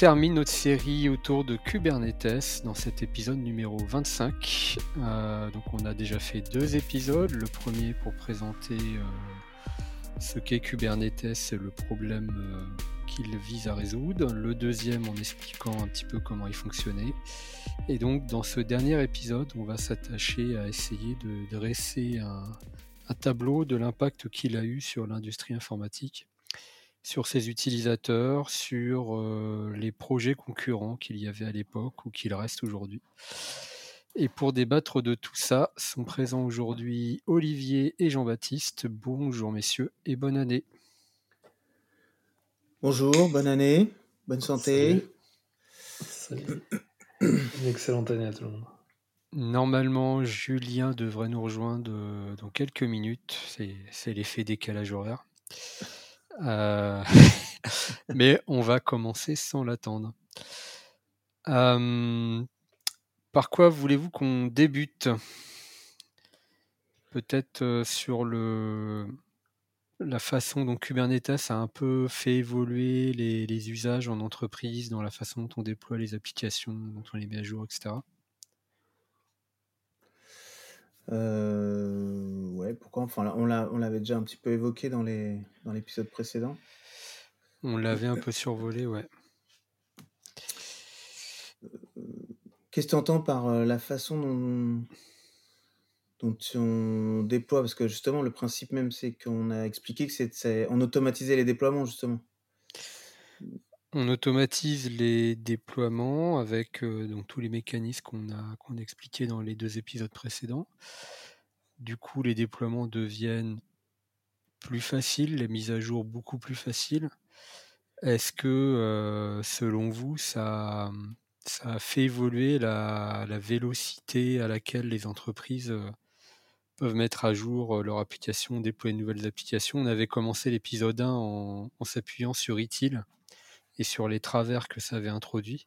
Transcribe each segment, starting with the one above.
termine notre série autour de Kubernetes dans cet épisode numéro 25. Euh, donc on a déjà fait deux épisodes, le premier pour présenter euh, ce qu'est Kubernetes et le problème qu'il vise à résoudre, le deuxième en expliquant un petit peu comment il fonctionnait. Et donc dans ce dernier épisode, on va s'attacher à essayer de dresser un, tableau de l'impact qu'il a eu sur l'industrie informatique, sur ses utilisateurs, sur euh, les projets concurrents qu'il y avait à l'époque ou qu'il reste aujourd'hui. Et pour débattre de tout ça, sont présents aujourd'hui Olivier et Jean-Baptiste. Bonjour messieurs et bonne année. Bonjour, bonne année, bonne santé. Salut. Une excellente année à tout le monde. Normalement, Julien devrait nous rejoindre dans quelques minutes. C'est l'effet décalage horaire. Euh, mais on va commencer sans l'attendre. Par quoi voulez-vous qu'on débute? Peut-être sur la façon dont Kubernetes a un peu fait évoluer les, usages en entreprise, dans la façon dont on déploie les applications, dont on les met à jour, etc. Euh, ouais, pourquoi? Enfin, on l'avait déjà un petit peu évoqué dans les dans l'épisode précédent. On l'avait un peu survolé, ouais. Qu'est-ce que tu entends par euh, la façon dont, dont on déploie, parce que justement, le principe même, c'est qu'on a expliqué que c'est on automatisait les déploiements, justement. On automatise les déploiements avec tous les mécanismes qu'on a, expliqués dans les deux épisodes précédents. Du coup, les déploiements deviennent plus faciles, les mises à jour beaucoup plus faciles. Est-ce que, selon vous, ça, ça a fait évoluer la, vélocité à laquelle les entreprises peuvent mettre à jour leur application, déployer de nouvelles applications? On avait commencé l'épisode 1 en, s'appuyant sur ITIL et sur les travers que ça avait introduit.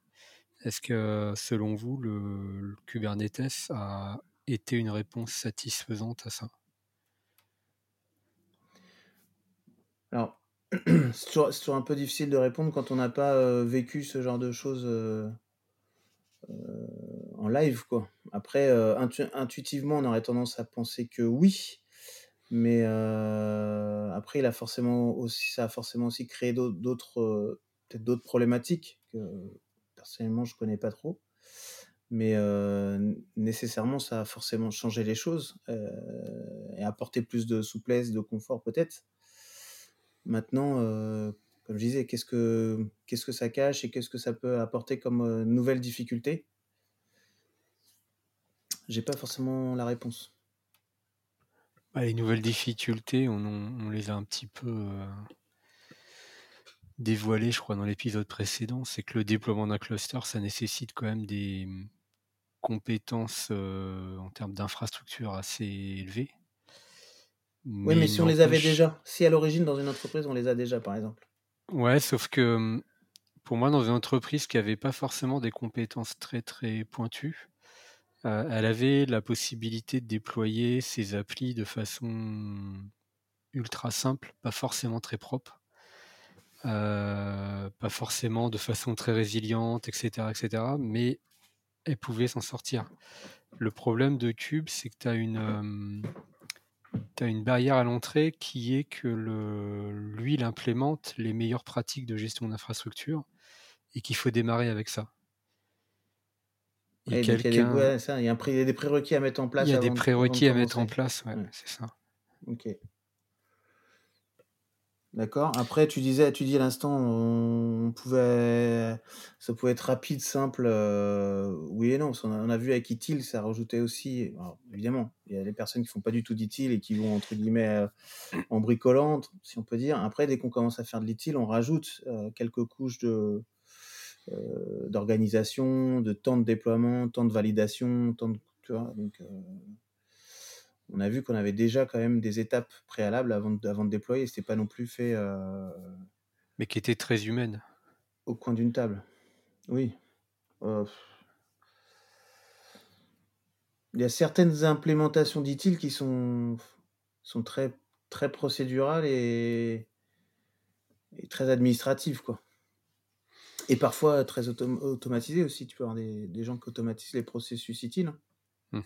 Est-ce que, selon vous, le, Kubernetes a été une réponse satisfaisante à ça? Alors, c'est toujours, un peu difficile de répondre quand on n'a pas euh, vécu ce genre de choses euh, en live, quoi. Après, euh, intuitivement, on aurait tendance à penser que oui, mais euh, après, il a forcément aussi, ça a forcément aussi créé d'autres, euh, d'autres problématiques que personnellement je connais pas trop. Mais nécessairement, ça a forcément changé les choses et apporté plus de souplesse, de confort peut-être. Maintenant, comme je disais, qu'est-ce que, qu'est-ce que ça cache et qu'est-ce que ça peut apporter comme nouvelles difficultés? J'ai pas forcément la réponse. Bah, les nouvelles difficultés, on, les a un petit peu dévoilées, je crois, dans l'épisode précédent. C'est que le déploiement d'un cluster, ça nécessite quand même des compétences euh, en termes d'infrastructure assez élevées. oui, mais si on les avait déjà, si à l'origine dans une entreprise on les a déjà, par exemple. Ouais, sauf que hum, pour moi, dans une entreprise qui n'avait pas forcément des compétences très très pointues, euh, elle avait la possibilité de déployer ses applis de façon ultra simple, pas forcément très propre, euh, pas forcément de façon très résiliente, etc., etc. Mais elle pouvait s'en sortir. Le problème de Cube, c'est que tu as une, euh, une barrière à l'entrée qui est que le, lui, il implémente les meilleures pratiques de gestion d'infrastructure et qu'il faut démarrer avec ça. Il y, a des prérequis à mettre en place. Il y a des prérequis à mettre en place, ouais, c'est ça. Ok. D'accord. Après, tu disais, tu dis à l'instant, on pouvait, ça pouvait être rapide, simple. Euh, oui et non. on, a, vu avec ITIL, ça rajoutait aussi. évidemment, il y a des personnes qui font pas du tout d'ITIL et qui vont entre guillemets euh, en bricolant, si on peut dire. Après, dès qu'on commence à faire de l'ITIL, on rajoute euh, quelques couches de, d'organisation, de temps de déploiement, temps de validation, temps de, euh, on a vu qu'on avait déjà quand même des étapes préalables avant de, avant de déployer. C'était pas non plus fait. Euh, Mais qui étaient très humaines. Au coin d'une table. Oui. euh, il y a certaines implémentations d'ITIL qui sont, sont très, très procédurales et, et très administratives, quoi. Et parfois très automatisées aussi. Tu peux avoir des, des gens qui automatisent les processus ITIL. Hein. Mmh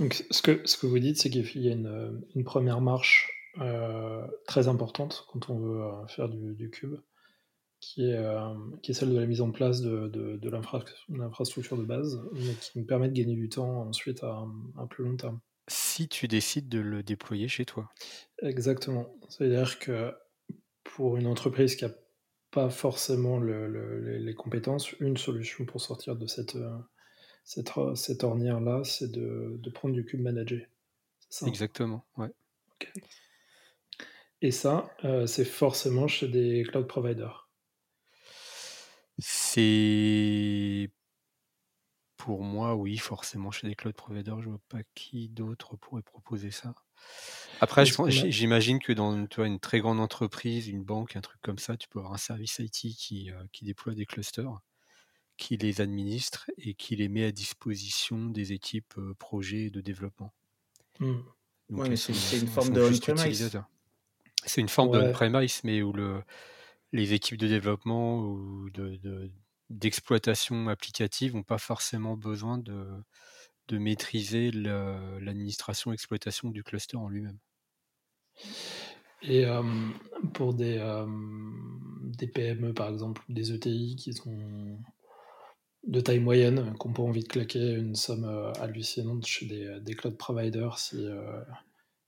Donc, ce que, ce que vous dites, c'est qu'il y a une, une première marche euh, très importante quand on veut euh, faire du, du cube, qui est, euh, qui est celle de la mise en place de, de, de l'infrastructure de base, mais qui nous permet de gagner du temps ensuite à un, plus long terme. Si tu décides de le déployer chez toi. Exactement. C'est-à-dire que pour une entreprise qui n'a pas forcément le, le, les compétences, une solution pour sortir de cette, cette, cette ornière-là, c'est de, de, prendre du cube managé. Ça Exactement, ouais. Et ça, euh, c'est forcément chez des cloud providers. C'est pour moi, oui, forcément chez des cloud providers. Je vois pas qui d'autre pourrait proposer ça. Après, j'imagine que dans toi, une très grande entreprise, une banque, un truc comme ça, tu peux avoir un service IT qui, euh, qui déploie des clusters qui les administre et qui les met à disposition des équipes projets de développement. Mmh. c'est une forme de on-premise. C'est une forme de on-premise, mais où le, les équipes de développement ou de, d'exploitation applicative n'ont pas forcément besoin de, de maîtriser l'administration exploitation du cluster en lui-même. Et euh, pour des, euh, des PME, par exemple, des ETI qui sont de taille moyenne, euh, n'ont pas envie de claquer une somme euh, hallucinante chez des, euh, des cloud providers si,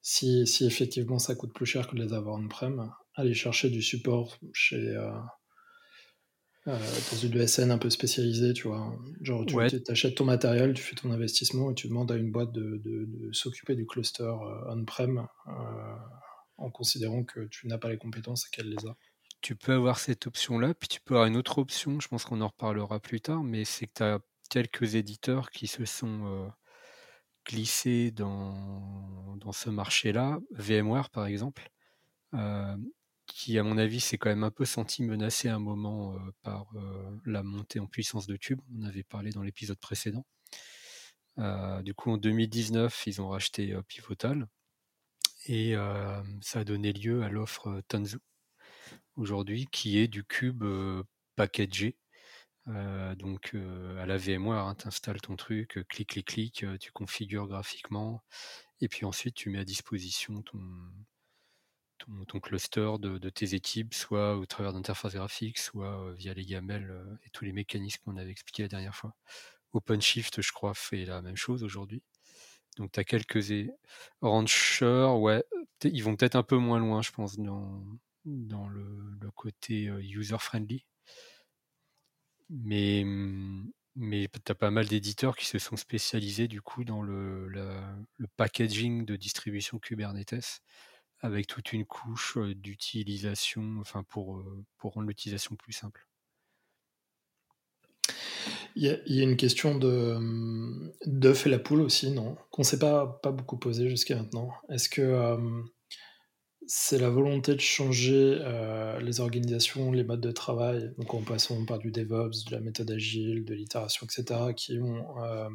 si, si, effectivement ça coûte plus cher que de les avoir on-prem, aller chercher du support chez dans une SN un peu spécialisée, tu vois. Genre, tu achètes ton matériel, tu fais ton investissement et tu demandes à une boîte de, de, de s'occuper du cluster on-prem en considérant que tu n'as pas les compétences et qu'elle les a tu peux avoir cette option-là, puis tu peux avoir une autre option, je pense qu'on en reparlera plus tard, mais c'est que tu as quelques éditeurs qui se sont euh, glissés dans, dans ce marché-là, VMware par exemple, euh, qui à mon avis s'est quand même un peu senti menacé à un moment euh, par la montée en puissance de Cube, on avait parlé dans l'épisode précédent. du coup en 2019, ils ont racheté Pivotal, et ça a donné lieu à l'offre Tanzu aujourd'hui, qui est du cube packagé. donc à la VMware, hein, tu installes ton truc, clic, clic, clic, tu configures graphiquement, et puis ensuite tu mets à disposition ton, ton, cluster de, tes équipes, soit au travers d'interfaces graphiques, soit via les gamelles et tous les mécanismes qu'on avait expliqués la dernière fois. OpenShift, je crois, fait la même chose aujourd'hui. Donc tu as quelques Rancher, ouais, ils vont peut-être un peu moins loin, je pense, dans, dans le, côté user-friendly. Mais, mais tu as pas mal d'éditeurs qui se sont spécialisés du coup dans le, packaging de distribution Kubernetes avec toute une couche d'utilisation, enfin pour, pour rendre l'utilisation plus simple. Il y, a, une question d'œuf et la poule aussi, non? Qu'on ne s'est pas, pas beaucoup posé jusqu'à maintenant. Est-ce que c'est la volonté de changer euh, les organisations, les modes de travail, donc en passant par du DevOps, de la méthode agile, de l'itération, etc., qui ont euh,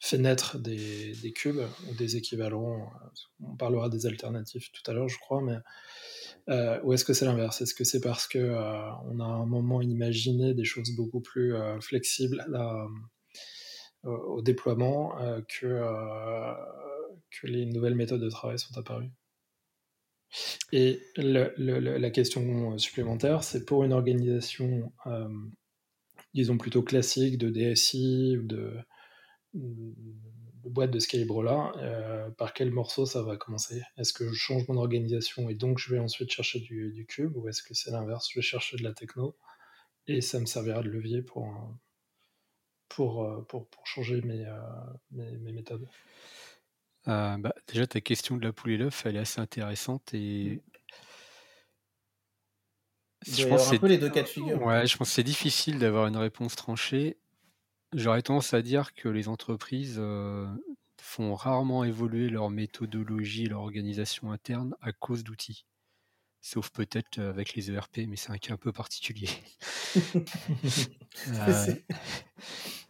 fait naître des, cubes ou des équivalents. On parlera des alternatives tout à l'heure, je crois, mais euh, ou est-ce que c'est l'inverse? Est-ce que c'est parce que on a un moment imaginé des choses beaucoup plus flexibles au déploiement que, que les nouvelles méthodes de travail sont apparues? Et la question supplémentaire, c'est pour une organisation, euh, disons plutôt classique, de DSI ou de, boîte de ce calibre-là, euh, par quel morceau ça va commencer? Est-ce que je change mon organisation et donc je vais ensuite chercher du, cube, ou est-ce que c'est l'inverse Je vais chercher de la techno et ça me servira de levier pour, pour, euh, pour, changer mes, mes méthodes? Euh, bah, déjà, ta question de la poule et l'œuf, elle est assez intéressante et je pense un peu les deux cas de figure. Ouais, je pense que c'est difficile d'avoir une réponse tranchée. J'aurais tendance à dire que les entreprises euh, font rarement évoluer leur méthodologie, leur organisation interne à cause d'outils. sauf peut-être avec les ERP, mais c'est un cas un peu particulier.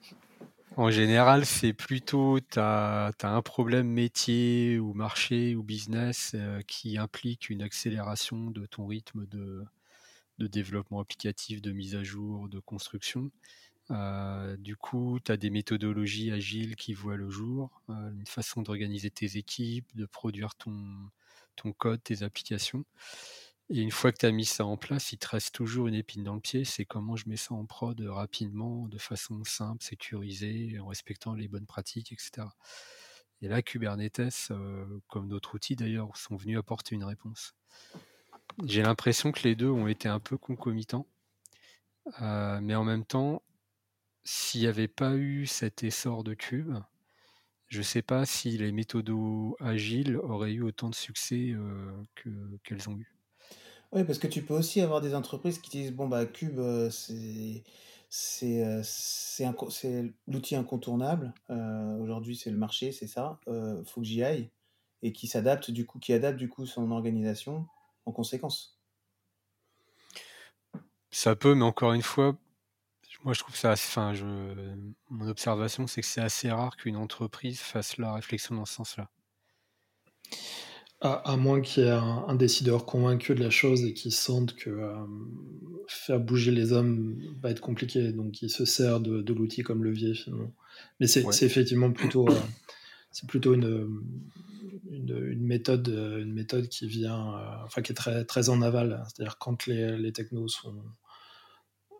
en général, c'est plutôt, tu un problème métier ou marché ou business qui implique une accélération de ton rythme de, développement applicatif, de mise à jour, de construction. Euh, du coup, tu as des méthodologies agiles qui voient le jour, euh, une façon d'organiser tes équipes, de produire ton code, tes applications. Et une fois que tu as mis ça en place, il te reste toujours une épine dans le pied, c'est comment je mets ça en prod rapidement, de façon simple, sécurisée, en respectant les bonnes pratiques, etc. Et là, Kubernetes, euh, comme d'autres outils d'ailleurs, sont venus apporter une réponse. J'ai l'impression que les deux ont été un peu concomitants, mais en même temps, s'il n'y avait pas eu cet essor de Cube, je ne sais pas si les méthodos agiles auraient eu autant de succès euh, qu'elles ont eu. Oui, parce que tu peux aussi avoir des entreprises qui disent bon bah Cube euh, c'est c'est euh, l'outil incontournable. Aujourd'hui c'est le marché, c'est ça. faut que j'y aille et qui s'adapte du coup, qui adapte du coup son organisation en conséquence. Ça peut, mais encore une fois, moi, je trouve ça enfin, je, mon observation, c'est que c'est assez rare qu'une entreprise fasse la réflexion dans ce sens-là. À, moins qu'il y ait un, décideur convaincu de la chose et qui sente que euh, faire bouger les hommes va être compliqué, donc il se sert de, l'outil comme levier finalement. Mais c'est effectivement plutôt, euh, c'est plutôt une, une, méthode, une méthode qui vient, euh, enfin qui est très, très en aval, c'est-à-dire quand les, les technos sont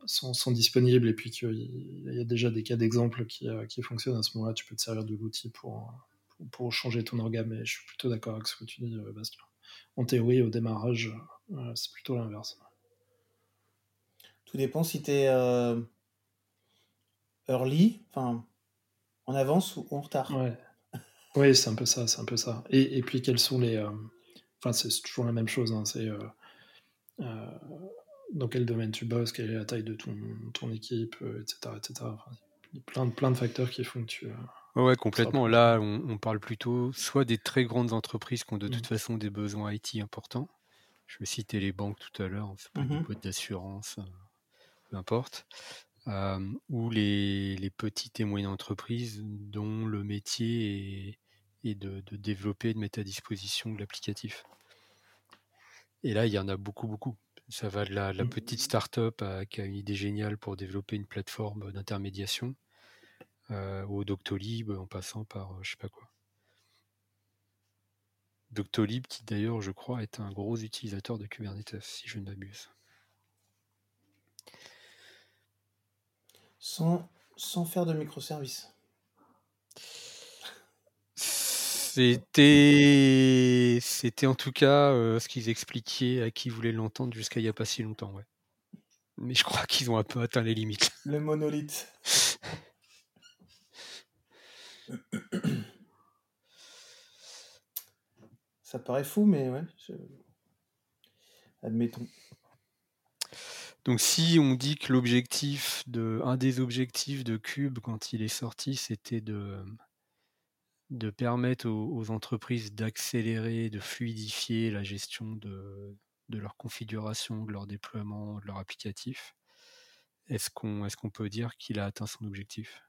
sont, disponibles et puis qu'il y a déjà des cas d'exemple qui, qui, fonctionnent, à ce moment-là, tu peux te servir de l'outil pour, pour, changer ton organe. Mais je suis plutôt d'accord avec ce que tu dis, euh, Bastien. En théorie, au démarrage, euh, c'est plutôt l'inverse. Tout dépend si tu es early, enfin en avance ou en retard. Oui, c'est un peu ça, c'est un peu ça. Et, et, puis quels sont les, enfin c'est toujours la même chose. Hein, c'est dans quel domaine tu bosses, quelle est la taille de ton, ton équipe, etc. Euh, etc. il y a plein de facteurs qui font que tu. Euh, ouais, complètement. Là, on, parle plutôt soit des très grandes entreprises qui ont de toute mmh. façon des besoins IT importants. Je vais citer les banques tout à l'heure, c'est pas mmh boîtes d'assurance, euh, peu importe. ou les, les, petites et moyennes entreprises dont le métier est, est de, de, développer, de mettre à disposition de l'applicatif. Et là, il y en a beaucoup, beaucoup. Ça va de la, mmh. petite start-up qui a une idée géniale pour développer une plateforme d'intermédiation euh, au Doctolib en passant par je sais pas quoi. Doctolib qui d'ailleurs je crois est un gros utilisateur de Kubernetes si je ne m'abuse. Sans, sans faire de microservices. C'était, c'était en tout cas euh, ce qu'ils expliquaient à qui voulait l'entendre jusqu'à il n'y a pas si longtemps, ouais. Mais je crois qu'ils ont un peu atteint les limites. Le monolithe. Ça paraît fou, mais ouais. Admettons. Donc si on dit que l'objectif de, un des objectifs de Cube quand il est sorti, c'était de de permettre aux, entreprises d'accélérer, de fluidifier la gestion de, leur configuration, de leur déploiement, de leur applicatif. Est-ce qu'on est qu'on peut dire qu'il a atteint son objectif?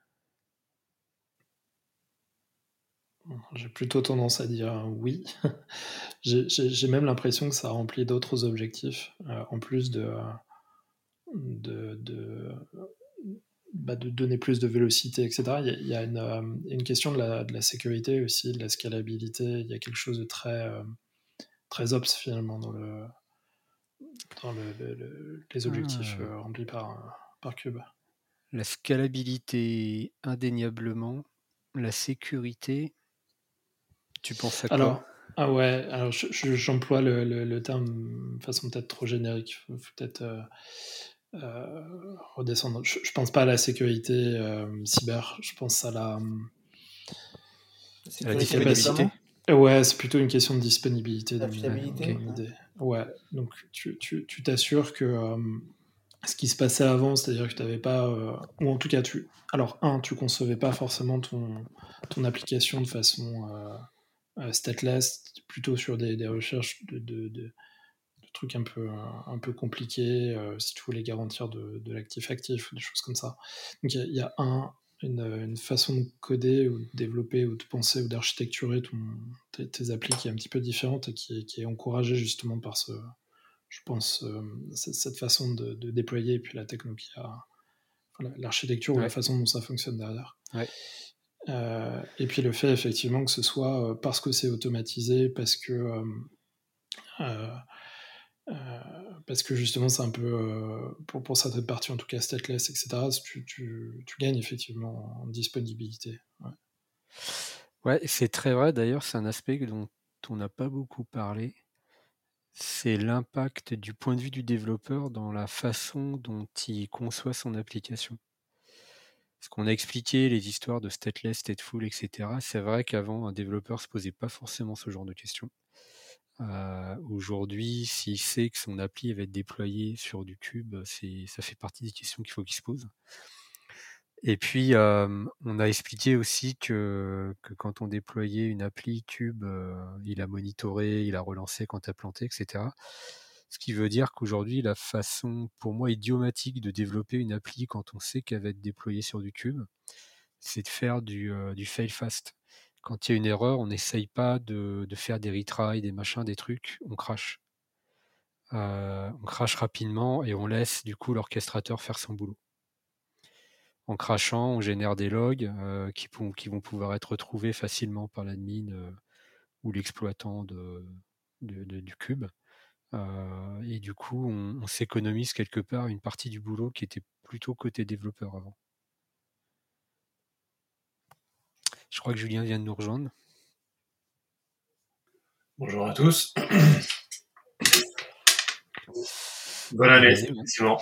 J'ai plutôt tendance à dire oui. J'ai même l'impression que ça remplit d'autres objectifs, euh, en plus de, de, bah, de donner plus de vélocité, etc. Il y a, euh, une, question de la, sécurité aussi, de la scalabilité. Il y a quelque chose de très, euh, très ops finalement dans, le, dans les objectifs ah. euh, remplis par, par Cube. La scalabilité, indéniablement. La sécurité, tu penses à quoi alors, Ah ouais, alors j'emploie le, terme de façon peut-être trop générique. Faut, peut-être euh, redescendre. Je, pense pas à la sécurité euh, cyber, je pense à la, la disponibilité. Ouais, c'est plutôt une question de disponibilité. La fiabilité. Ouais, donc tu t'assures que euh, ce qui se passait avant, c'est-à-dire que tu n'avais pas, ou en tout cas, tu, alors un, tu concevais pas forcément ton, ton application de façon stateless, plutôt sur des, des recherches de, de, de trucs un peu, un peu compliqués, si tu voulais garantir de, de l'actif actif ou des choses comme ça. Donc il y, a un, une, façon de coder ou de développer ou de penser ou d'architecturer tes, tes, applis qui est un petit peu différente et qui, qui est encouragée justement par ce, je pense, cette façon de, déployer et puis la techno qui a, l'architecture ou la façon dont ça fonctionne derrière. Euh, et puis le fait effectivement que ce soit euh, parce que c'est automatisé, parce que euh, parce que justement c'est un peu pour, pour certaines parties en tout cas stateless etc. Tu, tu, tu gagnes effectivement en disponibilité. Ouais, ouais c'est très vrai. D'ailleurs c'est un aspect dont on n'a pas beaucoup parlé. C'est l'impact du point de vue du développeur dans la façon dont il conçoit son application. Ce qu'on a expliqué, les histoires de stateless, stateful, etc., c'est vrai qu'avant, un développeur ne se posait pas forcément ce genre de questions. Euh, aujourd'hui, s'il sait que son appli va être déployé sur du cube, ça fait partie des questions qu'il faut qu'il se pose. Et puis, on a expliqué aussi que, quand on déployait une appli Cube, il a monitoré, il a relancé quand tu as planté, etc. Ce qui veut dire qu'aujourd'hui, la façon, pour moi, idiomatique de développer une appli quand on sait qu'elle va être déployée sur du Cube, c'est de faire du, fail fast. Quand il y a une erreur, on n'essaye pas de, faire des retries, des machins, des trucs, on crache. on crache rapidement et on laisse du coup l'orchestrateur faire son boulot en crachant, on génère des logs euh, qui, vont pouvoir être retrouvés facilement par l'admin euh, ou l'exploitant du cube. Euh, et du coup, on, s'économise quelque part une partie du boulot qui était plutôt côté développeur avant. Je crois que Julien vient de nous rejoindre. Bonjour à tous. Bonne année, effectivement.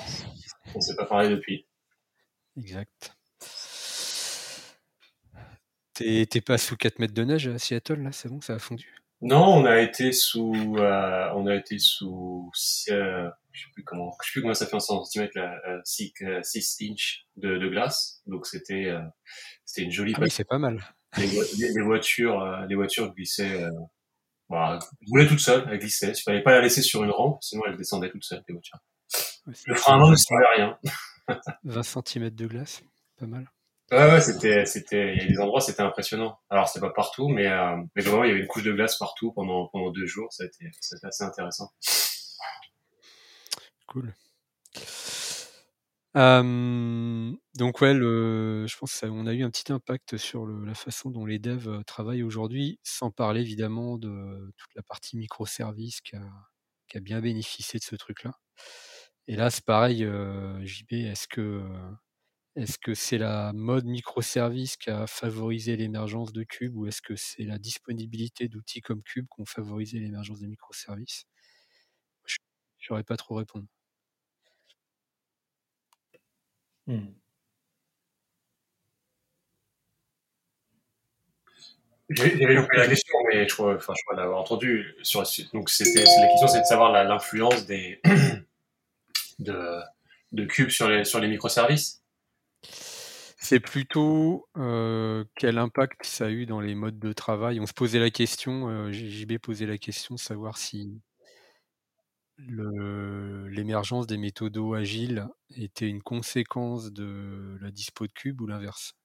On ne s'est pas parlé depuis. Exact. T'es pas sous 4 mètres de neige à Seattle, là? C'est bon, ça a fondu? Non, on a été sous, euh, on a été sous, euh, je sais plus comment, je sais plus comment ça fait en centimètres, là, 6, euh, inches de, de, glace. Donc c'était, c'était une jolie. Ah oui, c'est pas mal. Les, voitures, les voitures glissaient, bah, roulaient toutes seules, elles glissaient. Il fallait pas la laisser sur une rampe, sinon elles descendaient toutes seules, les voitures. Le frein à main ne servait à rien. 20 cm de glace, pas mal. Ouais, ouais, c'était, c'était, il y a des endroits, c'était impressionnant. Alors, c'était pas partout, mais, euh, mais vraiment, il y avait une couche de glace partout pendant, pendant deux jours. Ça a été, assez intéressant. Cool. Euh, donc ouais, le, je pense qu'on a eu un petit impact sur la façon dont les devs euh, travaillent aujourd'hui, sans parler évidemment de toute la partie microservice qui a, bien bénéficié de ce truc-là. Et là, c'est pareil, JB, est-ce que est-ce que c'est la mode microservice qui a favorisé l'émergence de Cube ou est-ce que c'est la disponibilité d'outils comme Cube qui ont favorisé l'émergence des microservices? Je ne saurais pas trop répondre. Mmh. J'avais loupé la question, mais je crois, enfin, je crois l'avoir entendu. Sur, donc, c'était, la question, c'est de savoir l'influence des, de, de Cube sur les microservices c'est plutôt quel impact ça a eu dans les modes de travail? On se posait la question, JB posait la question de savoir si l'émergence des méthodos agiles était une conséquence de la dispo de Cube ou l'inverse?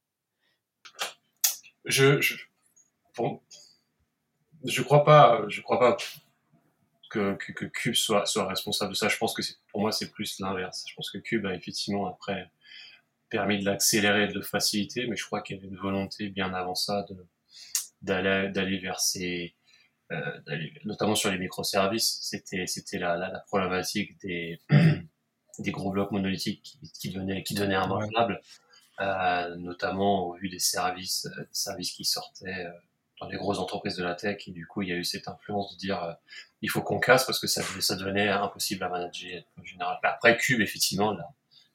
Je, je, je crois pas, je crois pas que, que, Cube soit, soit responsable de ça. Je pense que pour moi, c'est plus l'inverse. Je pense que Cube a effectivement après permis de l'accélérer et de le faciliter, mais je crois qu'il y avait une volonté bien avant ça de d'aller d'aller vers ces euh, notamment sur les microservices, c'était c'était la, la, problématique des des gros blocs monolithiques qui, qui devenaient qui devenaient immangeables, euh, notamment au vu des services euh, des services qui sortaient euh, dans les grosses entreprises de la tech et du coup il y a eu cette influence de dire euh, il faut qu'on casse parce que ça, ça devenait impossible à manager en général. Après Cube effectivement la,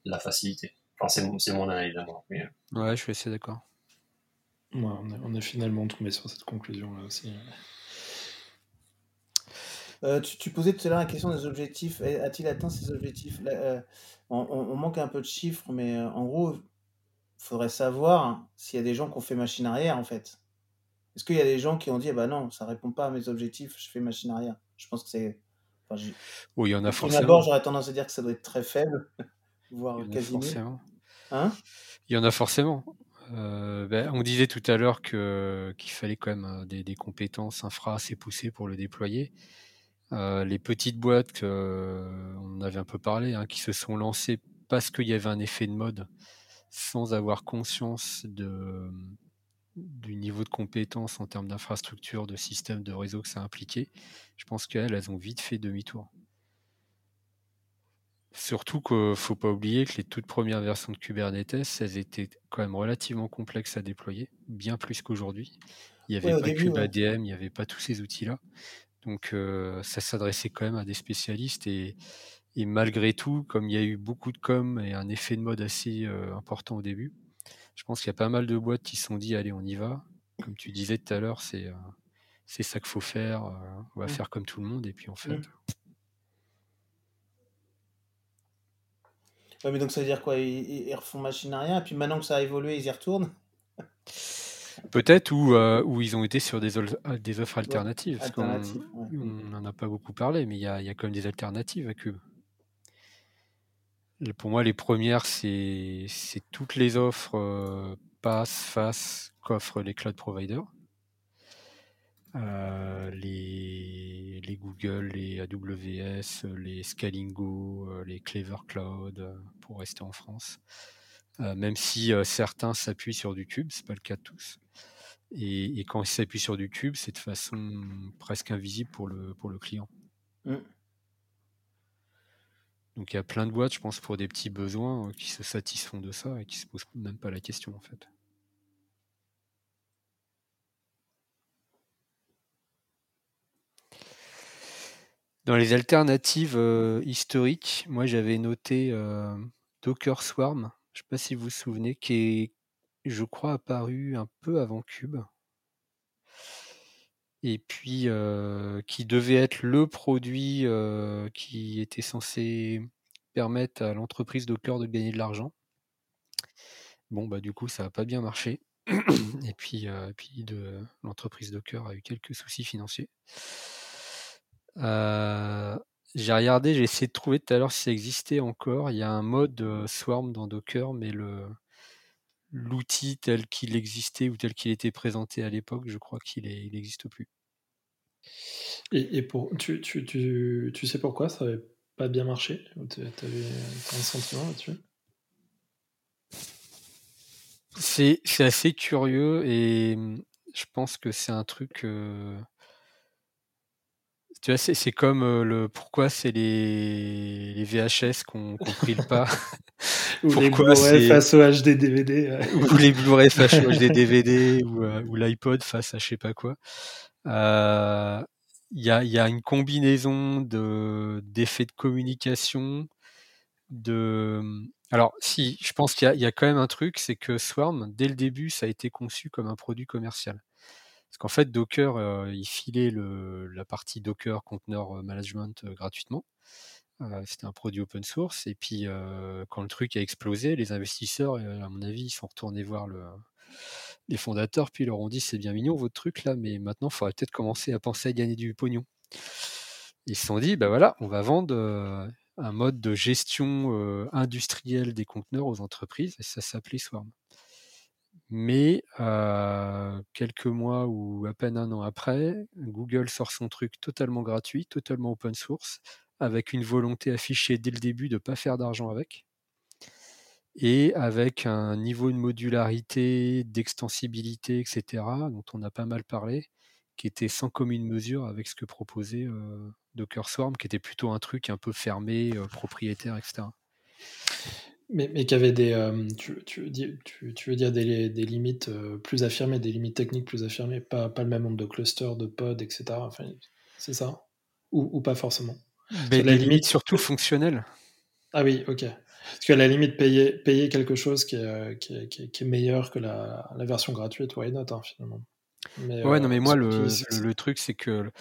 la facilité. Enfin c'est mon, mon analyse à moi. Mais... Euh. Ouais je suis assez d'accord. Ouais, on, est, on, est, finalement tombé sur cette conclusion là aussi. Euh, tu, tu, posais tout à l'heure la question des objectifs. A-t-il atteint ses objectifs? Là, on, on, manque un peu de chiffres, mais en gros, il faudrait savoir s'il y a des gens qui ont fait machine arrière en fait. Est-ce qu'il y a des gens qui ont dit, bah non, ça répond pas à mes objectifs, je fais machine arrière? Je pense que c'est. oui, il y en a forcément. D'abord, j'aurais tendance à dire que ça doit être très faible, voire il y en a quasi nul. forcément. Hein? Il y en a forcément. Euh, ben, on disait tout à l'heure qu'il fallait quand même euh, des, des compétences infra assez poussées pour le déployer. Euh, les petites boîtes, que, on avait un peu parlé, hein, qui se sont lancées parce qu'il y avait un effet de mode, sans avoir conscience de, du niveau de compétence en termes d'infrastructure, de système, de réseau que ça impliquait, je pense qu'elles, elles ont vite fait demi-tour. Surtout qu'il ne faut pas oublier que les toutes premières versions de Kubernetes, elles étaient quand même relativement complexes à déployer, bien plus qu'aujourd'hui. Il n'y avait Ouais, pas début, ouais. KubeADM, il n'y avait pas tous ces outils-là. Donc euh, ça s'adressait quand même à des spécialistes et, et malgré tout, comme il y a eu beaucoup de com et un effet de mode assez euh, important au début, je pense qu'il y a pas mal de boîtes qui se sont dit allez on y va. Comme tu disais tout à l'heure, c'est euh, c'est ça qu'il faut faire. on va Mm. faire comme tout le monde et puis en fait, Ouais, mais donc ça veut dire quoi? Ils, refont machine à rien, et puis maintenant que ça a évolué, ils y retournent? Peut-être où, euh, ils ont été sur des, euh, des offres Ouais, alternatives. Parce. Ouais. on n'en a pas beaucoup parlé, mais il y a, y a quand même des alternatives à Cube. Pour moi, les premières, c'est c'est toutes les offres euh, pass, face qu'offrent les cloud providers. Euh, les, les Google, les AWS, les Scalingo, euh, les Clever Cloud, euh, pour rester en France. Euh, même si euh, certains s'appuient sur du cube, c'est pas le cas de tous. Et, et quand ils s'appuient sur du cube, c'est de façon presque invisible pour le, pour le client. Mm. Donc il y a plein de boîtes, je pense, pour des petits besoins euh, qui se satisfont de ça et qui se posent même pas la question en fait. Dans les alternatives euh, historiques, moi j'avais noté euh, Docker Swarm, je sais pas si vous vous souvenez, qui est, je crois, apparu un peu avant Cube. Et puis euh, qui devait être le produit qui était censé permettre à l'entreprise Docker de gagner de l'argent. Bon, bah du coup, ça n'a pas bien marché. Et puis, puis l'entreprise Docker a eu quelques soucis financiers. Euh, j'ai regardé, j'ai essayé de trouver tout à l'heure si ça existait encore. Il y a un mode euh, Swarm dans Docker, mais le l'outil tel qu'il existait ou tel qu'il était présenté à l'époque, je crois qu'il n'existe plus. Et, et pour, tu, tu, tu, tu sais pourquoi ça n'avait pas bien marché? Tu as un sentiment là-dessus? C'est c'est assez curieux et hum, je pense que c'est un truc. euh, tu vois, c'est c'est comme euh, le pourquoi c'est les, les VHS qu'on qu'on pris le pas. Ou les Pourquoi Blu-ray c'est- face au HD DVD ou les Blu-ray face au des DVD ou, euh, ou l'iPod face à je sais pas quoi. Euh, Il y, a, il y a une combinaison de d'effets de communication, de alors si je pense qu'il y, a- il y a quand même un truc, c'est que Swarm dès le début ça a été conçu comme un produit commercial. Parce qu'en fait Docker euh, il filait la partie Docker Container Management euh, gratuitement. Euh, C'était un produit open source. Et puis, euh, quand le truc a explosé, les investisseurs, euh, à mon avis, ils sont retournés voir le, les fondateurs, puis ils leur ont dit c'est bien mignon votre truc là, mais maintenant, il faudrait peut-être commencer à penser à gagner du pognon. Ils se sont dit bah voilà, on va vendre euh, un mode de gestion euh, industrielle des conteneurs aux entreprises, et ça s'appelait Swarm. Mais quelques mois ou à peine un an après, Google sort son truc totalement gratuit, totalement open source, avec une volonté affichée dès le début de ne pas faire d'argent avec, et avec un niveau de modularité, d'extensibilité, etc., dont on a pas mal parlé, qui était sans commune mesure avec ce que proposait Docker Swarm, qui était plutôt un truc un peu fermé, propriétaire, etc. Mais, mais qui avait des. euh, tu, tu, tu, tu veux dire des, des limites euh, plus affirmées, des limites techniques plus affirmées, pas, pas le même nombre de clusters, de pods, etc. Enfin, c'est ça? Ou, ou pas forcément? Mais la limite- surtout fonctionnelles. Ah oui, ok. Parce qu'à la limite, payer, payer quelque chose qui est, euh, qui est, qui est- qui est meilleur que la, la version gratuite, why not, hein, finalement? Mais, Ouais, non, mais moi, le, le truc, c'est que,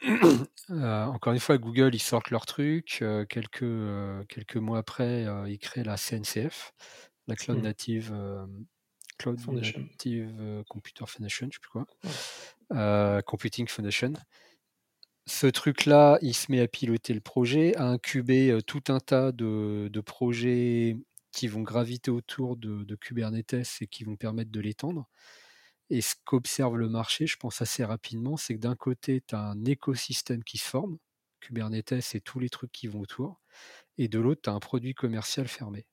euh, encore une fois, Google, ils sortent leur truc. euh, quelques, euh, quelques mois après, ils créent la CNCF, la Cloud Hmm. Native, Cloud Foundation. Native Computer Foundation, je sais plus quoi. Ouais. Computing Foundation. ce truc-là, il se met à piloter le projet, à incuber tout un tas de, de projets qui vont graviter autour de, de Kubernetes et qui vont permettre de l'étendre. Et ce qu'observe le marché, je pense assez rapidement, c'est que d'un côté, tu as un écosystème qui se forme, Kubernetes et tous les trucs qui vont autour, et de l'autre, tu as un produit commercial fermé.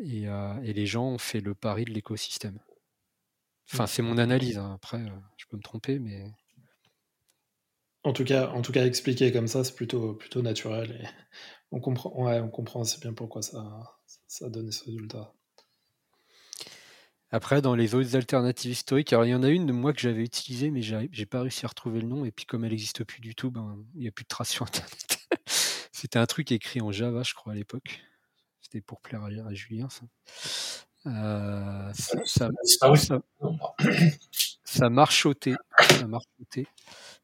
Et, euh, et les gens ont fait le pari de l'écosystème. Enfin, c'est mon analyse. hein. Après, euh, je peux me tromper, mais En tout cas, en tout cas, expliqué comme ça, c'est plutôt, plutôt naturel. Et on comprend, ouais, on comprend assez bien pourquoi ça, ça a donné ce résultat. Après, dans les autres alternatives historiques, alors il y en a une de moi que j'avais utilisée, mais j'ai pas réussi à retrouver le nom. Et puis, comme elle n'existe plus du tout, ben, il n'y a plus de traces sur Internet. C'était un truc écrit en Java, je crois, à l'époque. C'était pour plaire à, à Julien, ça. Euh, ça, ça. Ça marchotait.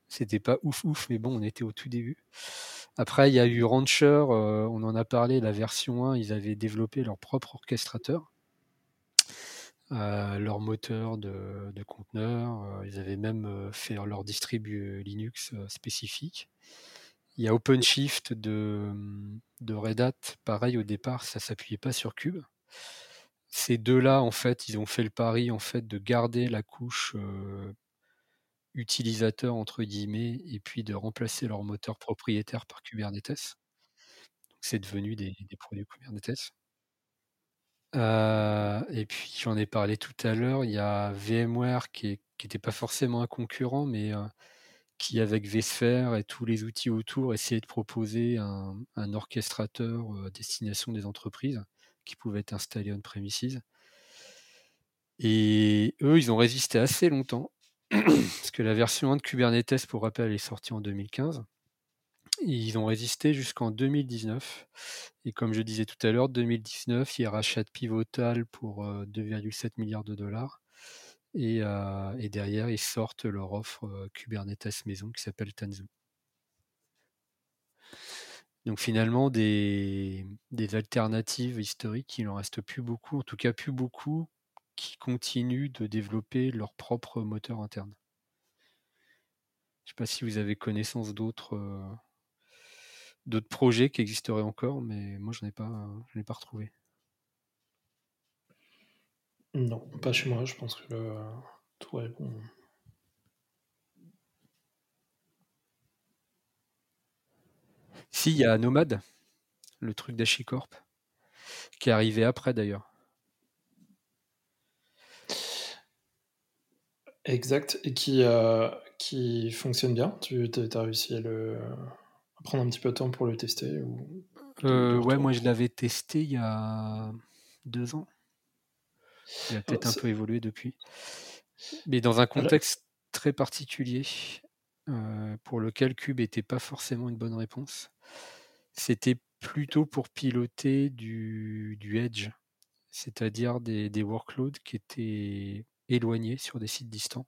C'était pas ouf ouf, mais bon, on était au tout début. Après, il y a eu Rancher, euh, on en a parlé, la version 1, ils avaient développé leur propre orchestrateur, leur moteur de, de conteneur, euh, ils avaient même euh, fait leur distribu Linux euh, spécifique. Il y a OpenShift de, de Red Hat, pareil au départ, ça s'appuyait pas sur Cube. Ces deux-là, en fait, ils ont fait le pari en fait de garder la couche utilisateur entre guillemets et puis de remplacer leur moteur propriétaire par Kubernetes. C'est devenu des produits Kubernetes. Euh, et puis j'en ai parlé tout à l'heure, il y a VMware qui n'était pas forcément un concurrent, mais euh, qui avec vSphere et tous les outils autour essayait de proposer un, un orchestrateur euh, à destination des entreprises qui pouvait être installé on-premises. Et eux, ils ont résisté assez longtemps, parce que la version 1 de Kubernetes, pour rappel, est sortie en 2015. Ils ont résisté jusqu'en 2019. Et comme je disais tout à l'heure, 2019, ils rachètent Pivotal pour euh, 2,7 milliards de dollars. Et, euh, et derrière, ils sortent leur offre euh, Kubernetes maison qui s'appelle Tanzu. Donc finalement, des, alternatives historiques, il n'en reste plus beaucoup, en tout cas plus beaucoup, qui continuent de développer leur propre moteur interne. Je ne sais pas si vous avez connaissance d'autres euh, d'autres projets qui existeraient encore, mais moi je n'en ai pas, je n'ai pas retrouvé. Non, pas chez moi, je pense que le, tout est bon. Si, il y a Nomad, le truc d'Achicorp, qui est arrivé après d'ailleurs. Exact, et qui, euh, qui fonctionne bien. Tu as réussi à, le, prendre un petit peu de temps pour le tester ou Euh, ouais, moi je l'avais testé il y a deux ans. Il a peut-être Alors, un peu évolué depuis. Mais dans un contexte très particulier, euh, pour lequel Cube n'était pas forcément une bonne réponse. C'était plutôt pour piloter du, du edge, c'est-à-dire des, des workloads qui étaient éloignés sur des sites distants,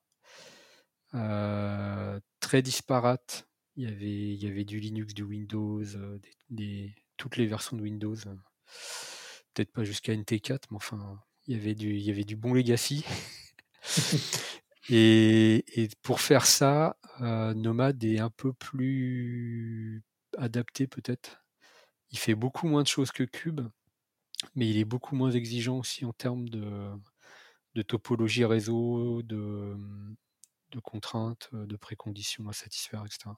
euh, très disparates. Il y, avait, il y avait du Linux, du Windows, euh, des, des- toutes les versions de Windows. euh, Peut-être pas jusqu'à NT4, mais enfin, il y avait du, il y avait du bon legacy. Et, et pour faire ça, euh, Nomad est un peu plus adapté peut-être. Il fait beaucoup moins de choses que Cube, mais il est beaucoup moins exigeant aussi en termes de, de topologie réseau, de, de contraintes, de préconditions à satisfaire, etc.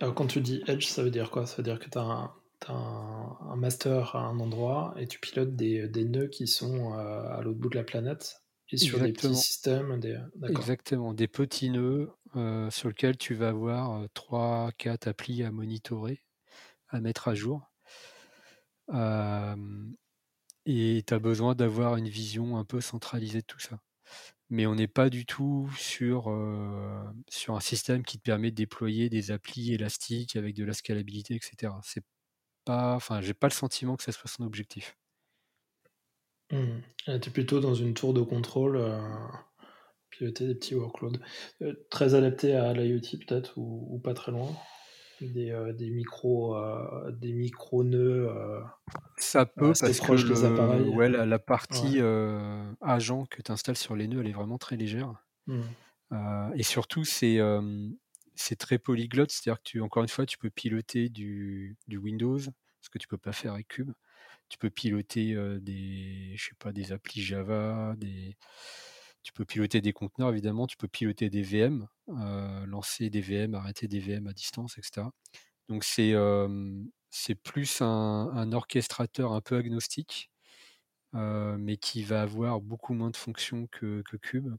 Alors, quand tu dis edge, ça veut dire quoi? Ça veut dire que tu as, un, t'as un- un master à un endroit et tu pilotes des, des nœuds qui sont euh, à l'autre bout de la planète et sur des Exactement. petits systèmes. Des... Exactement, des petits nœuds euh, sur lesquels tu vas avoir 3, 4 applis à monitorer, à mettre à jour. Euh, et tu as besoin d'avoir une vision un peu centralisée de tout ça. Mais on n'est pas du tout sur, euh, sur un système qui te permet de déployer des applis élastiques avec de la scalabilité, etc. C'est pas, enfin, j'ai pas le sentiment que ça soit son objectif. Hmm. tu es plutôt dans une tour de contrôle, euh, piloter des petits workloads. Euh, très adapté à l'IoT peut-être ou pas très loin? Des, euh, des micro euh, des micro nœuds. euh, Ça peut parce que le- ouais, la, la partie agent que tu installes sur les nœuds, elle est vraiment très légère. hmm. et surtout, c'est c'est très polyglotte, c'est-à-dire que tu, encore une fois, tu peux piloter du, du Windows, ce que tu peux pas faire avec Cube. Tu peux piloter des, je sais pas, des applis Java, des, tu peux piloter des conteneurs évidemment, tu peux piloter des VM, lancer des VM, arrêter des VM à distance, etc. Donc c'est plus un, orchestrateur un peu agnostique, mais qui va avoir beaucoup moins de fonctions que, Cube,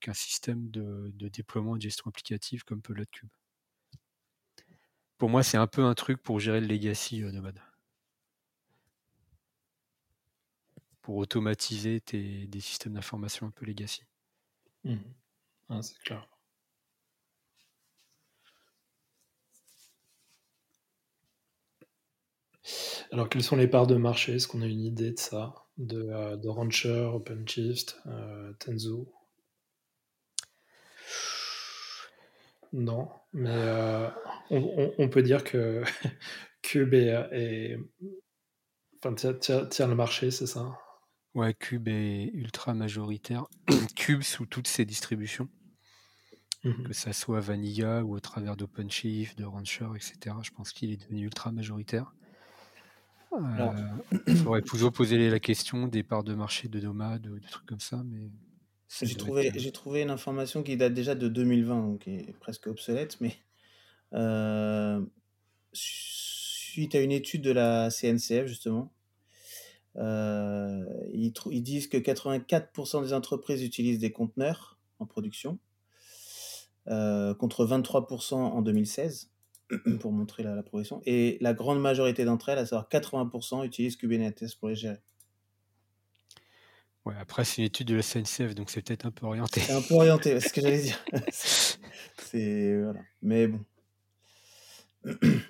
qu'un système de, déploiement et de gestion applicative comme peut l'être Cube. Pour moi, c'est un peu un truc pour gérer le legacy Nomad. Pour automatiser des systèmes d'information un peu legacy. Mmh. c'est clair. Alors, quelles sont les parts de marché? Est-ce qu'on a une idée de ça? De, euh, Rancher, OpenShift, euh, Tenzo Non, mais euh, on, peut dire que Cube tient, le marché, c'est ça? Ouais, Cube est ultra majoritaire. Cube sous toutes ses distributions, mmh que ça soit Vanilla ou au travers d'OpenShift, de Rancher, etc. Je pense qu'il est devenu ultra majoritaire. Euh, il faudrait plutôt poser la question des parts de marché de nomades ou des trucs comme ça, mais j'ai trouvé, j'ai trouvé une information qui date déjà de 2020, donc qui est presque obsolète, mais euh, suite à une étude de la CNCF, justement, euh, ils, ils, disent que 84% des entreprises utilisent des conteneurs en production, contre 23% en 2016. pour montrer la, progression. Et la grande majorité d'entre elles, à savoir 80%, utilisent Kubernetes pour les gérer. Ouais, après, c'est une étude de la CNCF, donc c'est peut-être un peu orienté. C'est un peu orienté, c'est ce que j'allais dire. c'est, voilà. Mais bon.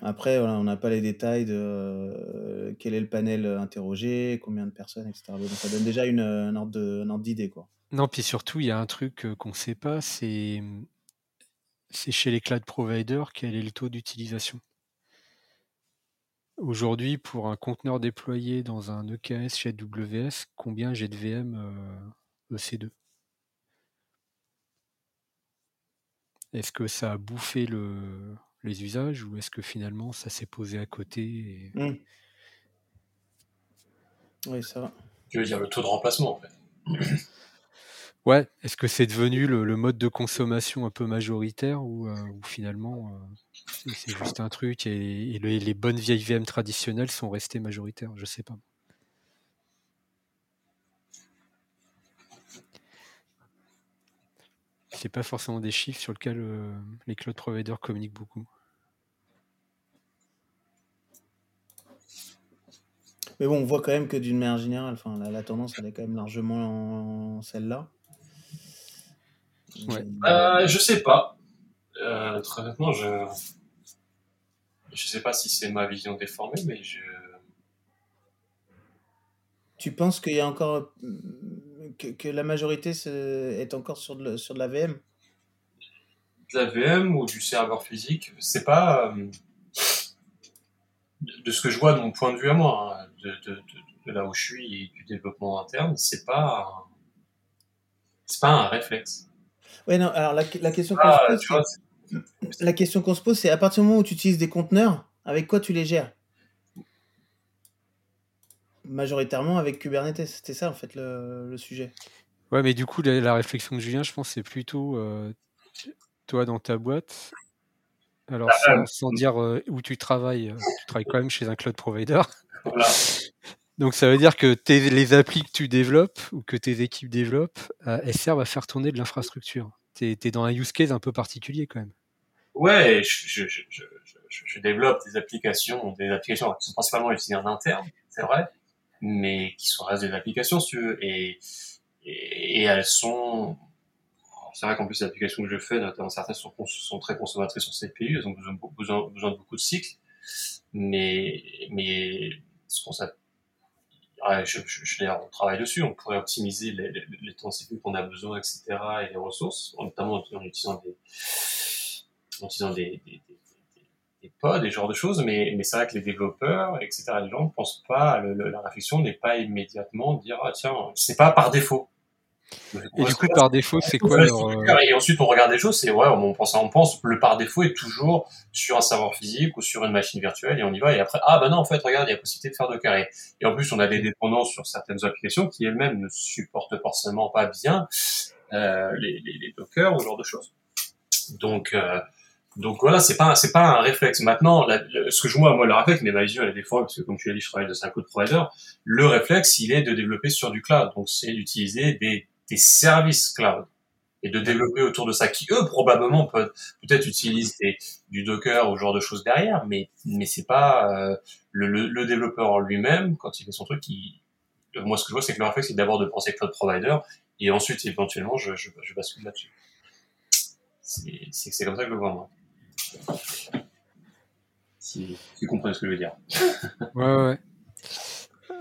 Après, on n'a pas les détails de euh, quel est le panel interrogé, combien de personnes, etc. Donc ça donne déjà une, un ordre d'idée. Quoi. Non, puis surtout, il y a un truc euh, qu'on ne sait pas, c'est chez les cloud providers quel est le taux d'utilisation. Aujourd'hui, pour un conteneur déployé dans un EKS chez AWS, combien j'ai de VM EC2 euh, e Est-ce que ça a bouffé les usages ou est-ce que finalement ça s'est posé à côté mmh. Oui, ça va. Tu veux dire le taux de remplacement en fait? Ouais, est-ce que c'est devenu le, mode de consommation un peu majoritaire ou, euh, finalement euh, c'est juste un truc et, les, bonnes vieilles VM traditionnelles sont restées majoritaires? Je sais pas. C'est pas forcément des chiffres sur lesquels euh, les cloud providers communiquent beaucoup. Mais bon, on voit quand même que d'une manière générale, enfin, la, tendance, elle est quand même largement celle-là. Ouais. Euh, je sais pas. Euh, très honnêtement, je je sais pas si c'est ma vision déformée, mais je. Tu penses qu'il y a encore que, que la majorité est encore sur de, sur de la VM De la VM ou du serveur physique C'est pas euh, de ce que je vois de mon point de vue à moi, hein, de, de, de, là où je suis et du développement interne, c'est pas c'est pas un réflexe. Ouais, non, alors la, la question qu'on ah, se pose, la question qu'on se pose, c'est à partir du moment où tu utilises des conteneurs, avec quoi tu les gères? Majoritairement avec Kubernetes, c'était ça en fait le, le, sujet. Ouais, mais du coup, la, réflexion de Julien, je pense, c'est plutôt euh, toi dans ta boîte. Alors, ah, sans, dire euh, où tu travailles, euh, tu travailles quand même chez un cloud provider. Voilà. Donc ça veut dire que tes, les applis que tu développes ou que tes équipes développent, euh, elles servent à faire tourner de l'infrastructure. Tu es, dans un use case un peu particulier quand même. Ouais, je, je, je, je, développe des applications, des applications qui sont principalement utilisées en interne, c'est vrai, mais qui sont restent des applications, si tu veux, et, et, elles sont... C'est vrai qu'en plus, les applications que je fais, notamment certaines, sont, sont très consommatrices sur CPU, elles ont besoin, besoin, besoin de beaucoup de cycles, mais, mais je, on travaille dessus, on pourrait optimiser les, temps CPU qu'on a besoin, etc., et les ressources, notamment en, utilisant des, en pods, des genres de choses, mais, c'est vrai que les développeurs, etc., les gens ne pensent pas, la réflexion n'est pas immédiatement dire, ah tiens, c'est pas par défaut. Et du coup, par défaut, c'est quoi leur... Euh, et ensuite, on regarde des choses, c'est ouais, on pense, on pense, le par défaut est toujours sur un serveur physique ou sur une machine virtuelle et on y va. Et après, ah bah non, en fait, regarde, il y a possibilité de faire Docker. Et, et en plus, on a des dépendances sur certaines applications qui elles-mêmes ne supportent forcément pas bien euh, les, les, les, Docker ou ce genre de choses. Donc, euh, donc voilà, c'est pas c'est pas un réflexe. Maintenant, ce que je vois moi le réflexe, mais ma vision elle est des fois parce que comme tu l'as dit, je travaille de 5 cloud provider. Le réflexe, il est de développer sur du cloud. Donc c'est d'utiliser des des services cloud et de développer autour de ça, qui eux probablement peuvent peut-être utiliser du Docker ou ce genre de choses derrière, mais mais c'est pas euh, le, le, le, développeur lui-même quand il fait son truc. Qui, moi, ce que je vois, c'est que le réflexe, c'est d'abord de penser cloud provider et ensuite éventuellement je, je, je bascule là-dessus. C'est comme ça que je le vois moi. Si tu comprends ce que je veux dire. ouais, ouais.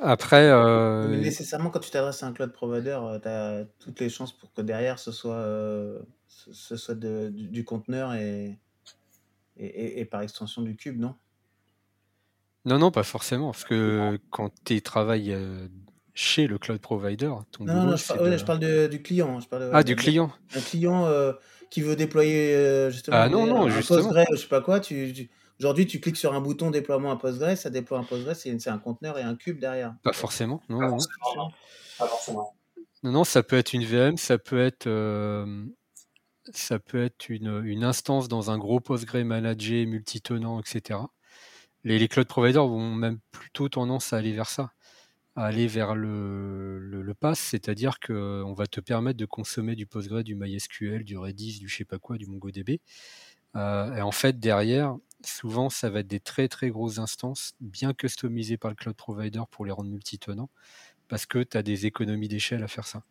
Après. Euh... Mais nécessairement, quand tu t'adresses à un cloud provider, euh, tu as toutes les chances pour que derrière ce soit, euh, ce soit de, du, du, conteneur et, et, et, par extension du cube, non? Non, non, pas forcément. Parce que quand tu travailles chez le cloud provider, ton non, boulot, non, je, parle, de... je parle de, du client. Je parle ah, du client. Un client euh, qui veut déployer justement ah, non, non, un justement. Postgre, je sais pas quoi, tu, tu Aujourd'hui, tu cliques sur un bouton déploiement à Postgres, ça déploie un Postgres, c'est un conteneur et un cube derrière. Pas forcément, non. Pas non. forcément, non. Pas forcément. Non, non, ça peut être une VM, ça peut être, euh, ça peut être une, une, instance dans un gros Postgre managé, multitenant, etc. Les, les, cloud providers vont même plutôt tendance à aller vers ça, à aller vers le, le, le pass, c'est-à-dire qu'on va te permettre de consommer du Postgre, du MySQL, du Redis, du je sais pas quoi, du MongoDB. Euh, et en fait, derrière, souvent, ça va être des très très grosses instances, bien customisées par le cloud provider pour les rendre multitenants, parce que tu as des économies d'échelle à faire ça.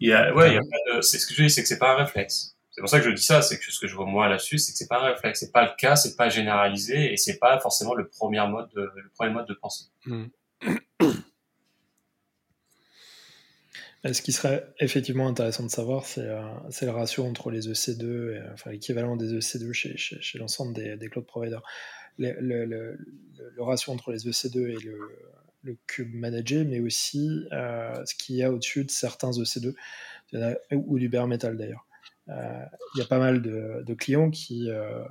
Il y a, ouais, il y a pas de, c'est ce que je dis, c'est que c'est pas un réflexe. C'est pour ça que je dis ça, c'est que ce que je vois moi là-dessus, c'est que c'est pas un réflexe, c'est pas le cas, c'est pas généralisé et c'est pas forcément le premier mode de, le premier mode de pensée. Mmh. Ce qui serait effectivement intéressant de savoir, c'est euh, le ratio entre les EC2, et, enfin l'équivalent des EC2 chez, l'ensemble des, cloud providers. Le, ratio entre les EC2 et le, cube managé, mais aussi euh, ce qu'il y a au-dessus de certains EC2, ou du bare metal d'ailleurs. Euh, il y a pas mal de, clients qui, euh,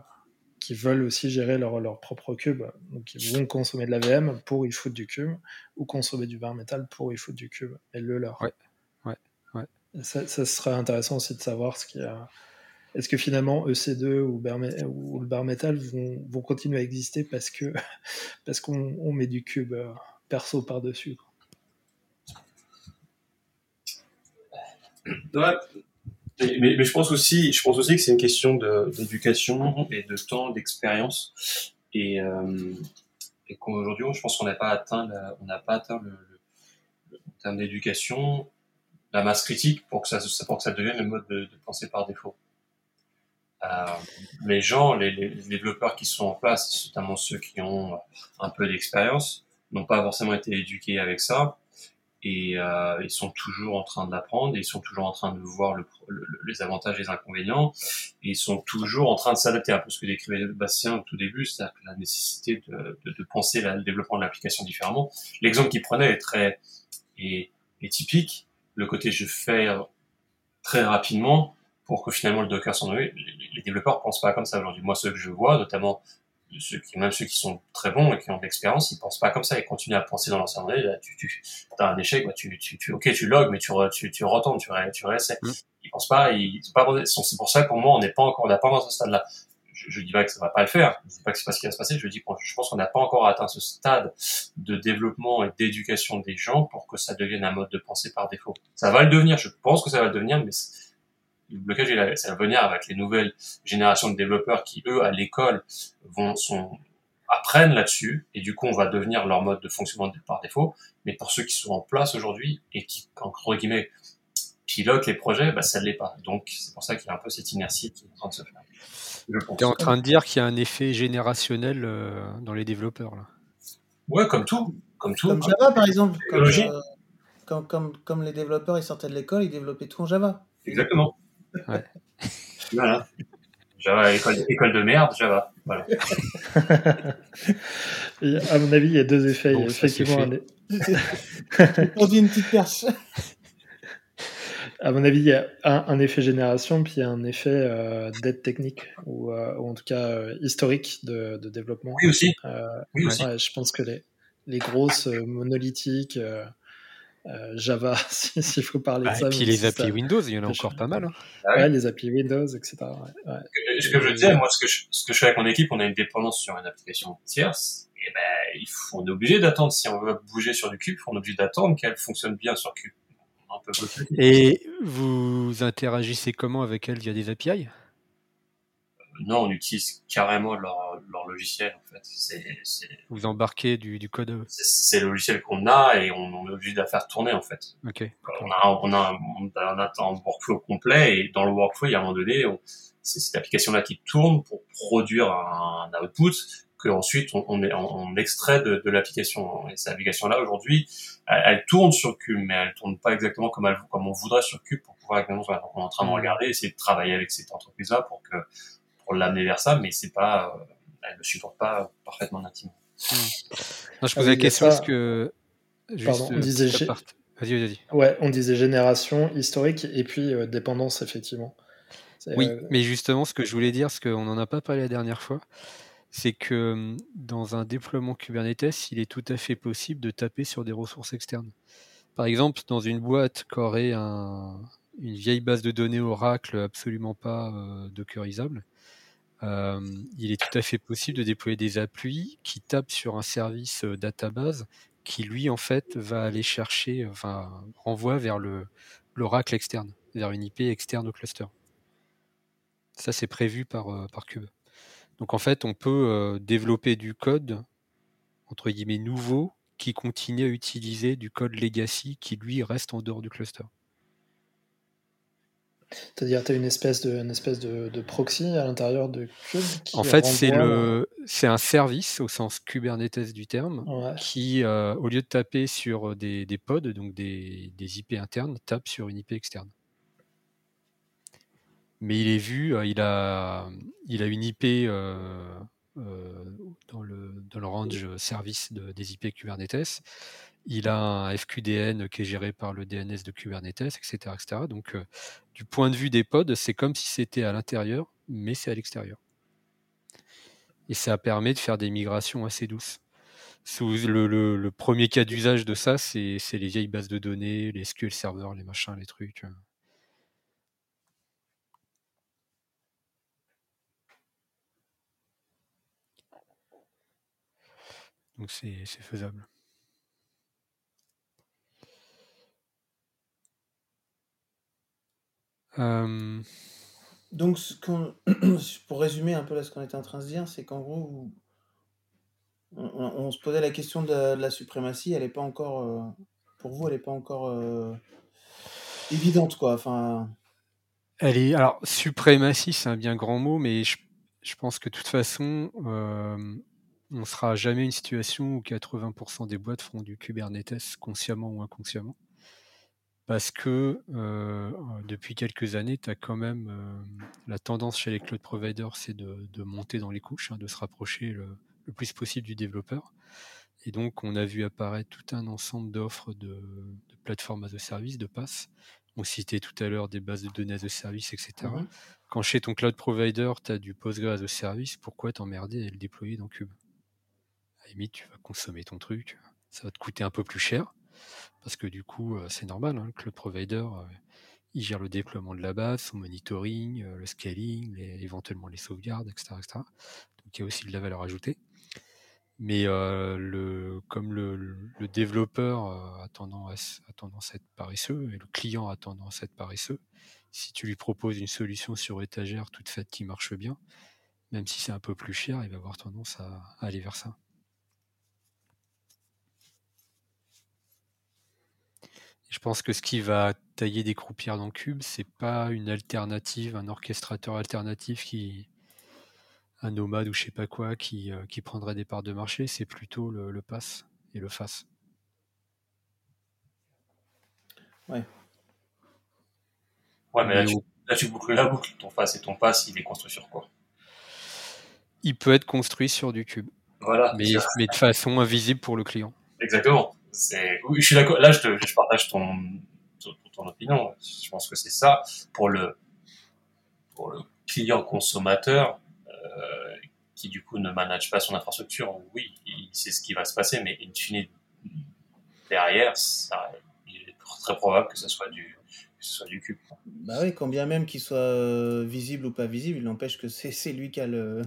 qui veulent aussi gérer leur, leur, propre cube. Donc ils vont consommer de la VM pour y foutre du cube, ou consommer du bare metal pour y foutre du cube, et le leur. Ça, ça, serait intéressant aussi de savoir ce qu'il y a. Est-ce que finalement EC2 ou, bar, ou le bar metal vont, vont, continuer à exister parce que parce qu'on on met du cube euh, perso par dessus ouais. mais, mais, je pense aussi, je pense aussi que c'est une question d'éducation et de temps, d'expérience, et, euh, et qu'aujourd'hui, je pense qu'on n'a pas atteint, la, on n'a pas atteint le, le, le terme d'éducation la masse critique pour que ça, pour que ça devienne le mode de, de pensée par défaut. Euh, les gens, les, développeurs qui sont en place, notamment ceux qui ont un peu d'expérience, n'ont pas forcément été éduqués avec ça et euh, ils sont toujours en train d'apprendre, ils sont toujours en train de voir le, le, les avantages et les inconvénients, ils sont toujours en train de s'adapter un peu ce que décrivait Bastien au tout début, c'est-à-dire la nécessité de, de, de penser le développement de l'application différemment. L'exemple qu'il prenait est très est, est typique, le côté je fais très rapidement pour que finalement le Docker s'en Les, les développeurs pensent pas comme ça aujourd'hui. Moi, ceux que je vois, notamment ceux qui, même ceux qui sont très bons et qui ont de l'expérience, ils pensent pas comme ça. Ils continuent à penser dans l'ancien Là, tu, tu as un échec, bah, tu, tu, tu, ok, tu logs, mais tu, tu, tu retournes, tu, tu réessais. Mmh. Ils pensent pas, ils, pas, c'est pour ça que pour moi, on n'est pas encore, on n'a pas dans ce stade-là je, je dis pas que ça va pas le faire, je dis pas que c'est pas ce qui va se passer, je dis je pense qu'on n'a pas encore atteint ce stade de développement et d'éducation des gens pour que ça devienne un mode de pensée par défaut. Ça va le devenir, je pense que ça va le devenir, mais le blocage, ça va venir avec les nouvelles générations de développeurs qui, eux, à l'école, vont, sont, apprennent là-dessus, et du coup, on va devenir leur mode de fonctionnement par défaut. Mais pour ceux qui sont en place aujourd'hui et qui, entre guillemets, pilotent les projets, bah, ça ne l'est pas. Donc, c'est pour ça qu'il y a un peu cette inertie qui est en train de se faire. Tu es en train de dire qu'il y a un effet générationnel euh, dans les développeurs. Là. Ouais, comme tout. Comme, tout. comme Java, par exemple. Comme, euh, comme, comme, comme, les développeurs, ils sortaient de l'école, ils développaient tout en Java. Exactement. Ouais. voilà. Java, école, école de merde, Java. Voilà. Et à mon avis, il y a deux effets. Bon, il y a ça, c'est effectivement On dit une petite perche. À mon avis, il y a un, un effet génération, puis il y a un effet euh, d'aide technique, ou, euh, ou en tout cas euh, historique de, de développement. Oui, aussi. Euh, Oui, aussi. ouais, je pense que les, les grosses monolithiques, euh, euh, Java, si- s'il faut parler Bah, de et ça. puis même les applis ça- Windows, il y en a encore pas mal. hein. Ah ouais. Ouais, les applis Windows, etc. ouais, ouais. Ce que je disais, moi, ce que je, ce que je fais avec mon équipe, on a une dépendance sur une application tierce. Et ben, il faut, on est obligé d'attendre. Si on veut bouger sur du cube, on est obligé d'attendre qu'elle fonctionne bien sur cube. On. Et vous interagissez comment avec elle via des API Non, on utilise carrément leur, leur logiciel, en fait. Vous embarquez du, du code c'est, le logiciel qu'on a et on, on est obligé de la faire tourner, en fait. Ok. on a, on a, on a, on a un workflow complet et dans le workflow, il y a un moment donné, on- c'est cette application-là qui tourne pour produire un, un output que ensuite on, on, extrait de, de l'application. Et cette application-là, aujourd'hui, elle, elle tourne sur Cube, mais elle tourne pas exactement comme, elle, comme on voudrait sur Cube pour pouvoir exactement. voilà. Donc, on est en train de Mhm. regarder, essayer de travailler avec cette entreprise-là pour que pour l'amener vers ça, mais c'est pas, euh, elle ne supporte pas parfaitement nativement. Non, je Ah pose oui, la question parce que. Juste, Pardon, on euh, disait petit G- apart. Vas-y, vas-y. Ouais, on disait génération, historique, et puis euh, dépendance, effectivement. Oui, euh, mais justement, ce que je voulais dire, parce qu'on n'en a pas parlé la dernière fois, c'est que dans un déploiement Kubernetes, il est tout à fait possible de taper sur des ressources externes. Par exemple, dans une boîte qui aurait un- une vieille base de données Oracle absolument pas dockerisable, il est tout à fait possible de déployer des applis qui tapent sur un service database qui, lui, en fait, va aller chercher, enfin, renvoie vers le- l'Oracle externe, vers une IP externe au cluster. Ça, c'est prévu par, par Cube. Donc, en fait, on peut euh, développer du code, entre guillemets, nouveau, qui continue à utiliser du code legacy qui, lui, reste en dehors du cluster. C'est-à-dire, tu as une espèce de, une espèce de, de proxy à l'intérieur de Cube qui En fait, c'est renvoie- le, c'est un service au sens Kubernetes du terme, Ouais. qui, euh, au lieu de taper sur des, des pods, donc des, des IP internes, tape sur une IP externe. Mais il est vu, euh, il a, une IP euh, euh, dans, le, range service de- des IP Kubernetes. Il a un FQDN qui est géré par le DNS de Kubernetes, etc. etc. Donc, du point de vue des pods, c'est comme si c'était à l'intérieur, mais c'est à l'extérieur. Et ça permet de faire des migrations assez douces. Le, le- premier cas d'usage de ça, c'est les vieilles bases de données, les SQL serveurs, les machins, les trucs. Donc c'est faisable. Euh, Donc, ce qu'on- pour résumer un peu là, ce qu'on était en train de se dire, c'est qu'en gros, on, se posait la question de la, de la suprématie, elle n'est pas encore, euh, pour vous, elle n'est pas encore euh, évidente, quoi. Enfin, Elle est alors suprématie, c'est un bien grand mot, mais je, je pense que de toute façon, on sera jamais une situation où 80% des boîtes feront du Kubernetes consciemment ou inconsciemment. Parce que euh, depuis quelques années, tu as quand même euh, la tendance chez les cloud providers, c'est de, de monter dans les couches, hein, de se rapprocher le, le plus possible du développeur. Et donc, on a vu apparaître tout un ensemble d'offres de, de plateformes as a service, de PaaS. On citait tout à l'heure des bases de données as a service, etc. Mhm. Quand chez ton cloud provider, tu as du Postgre as a service, pourquoi t'emmerder et le déployer dans Cube? Limite, tu vas consommer ton truc, ça va te coûter un peu plus cher, parce que du coup, euh, c'est normal, hein, le cloud provider, euh, il gère le déploiement de la base, son monitoring, euh, le scaling, éventuellement les sauvegardes, etc., etc. Donc il y a aussi de la valeur ajoutée. Mais le, comme le, développeur a, tendance à, être paresseux et le client a tendance à être paresseux, si tu lui proposes une solution sur étagère toute faite qui marche bien, même si c'est un peu plus cher, il va avoir tendance à aller vers ça. Je pense que ce qui va tailler des croupières dans Cube, c'est pas une alternative, un orchestrateur alternatif qui, un nomade ou je sais pas quoi, qui, euh, qui prendrait des parts de marché, c'est plutôt le, le pass et le face. ouais. Ouais, mais là, tu, au- Là, tu boucles la boucle. Ton face et ton pass, il est construit sur quoi? Il peut être construit sur du cube. Voilà. Mais, mais de façon invisible pour le client. Exactement. Oui, je suis d'accord. Là, je, partage ton, opinion. Je pense que c'est ça. Pour le, client consommateur, euh, qui du coup ne manage pas son infrastructure, oui, il sait ce qui va se passer, mais in fine, derrière, il est très probable que ce soit du, soit du cube. Bah oui, quand bien même qu'il soit euh, visible ou pas visible, il n'empêche que c'est lui qui a le.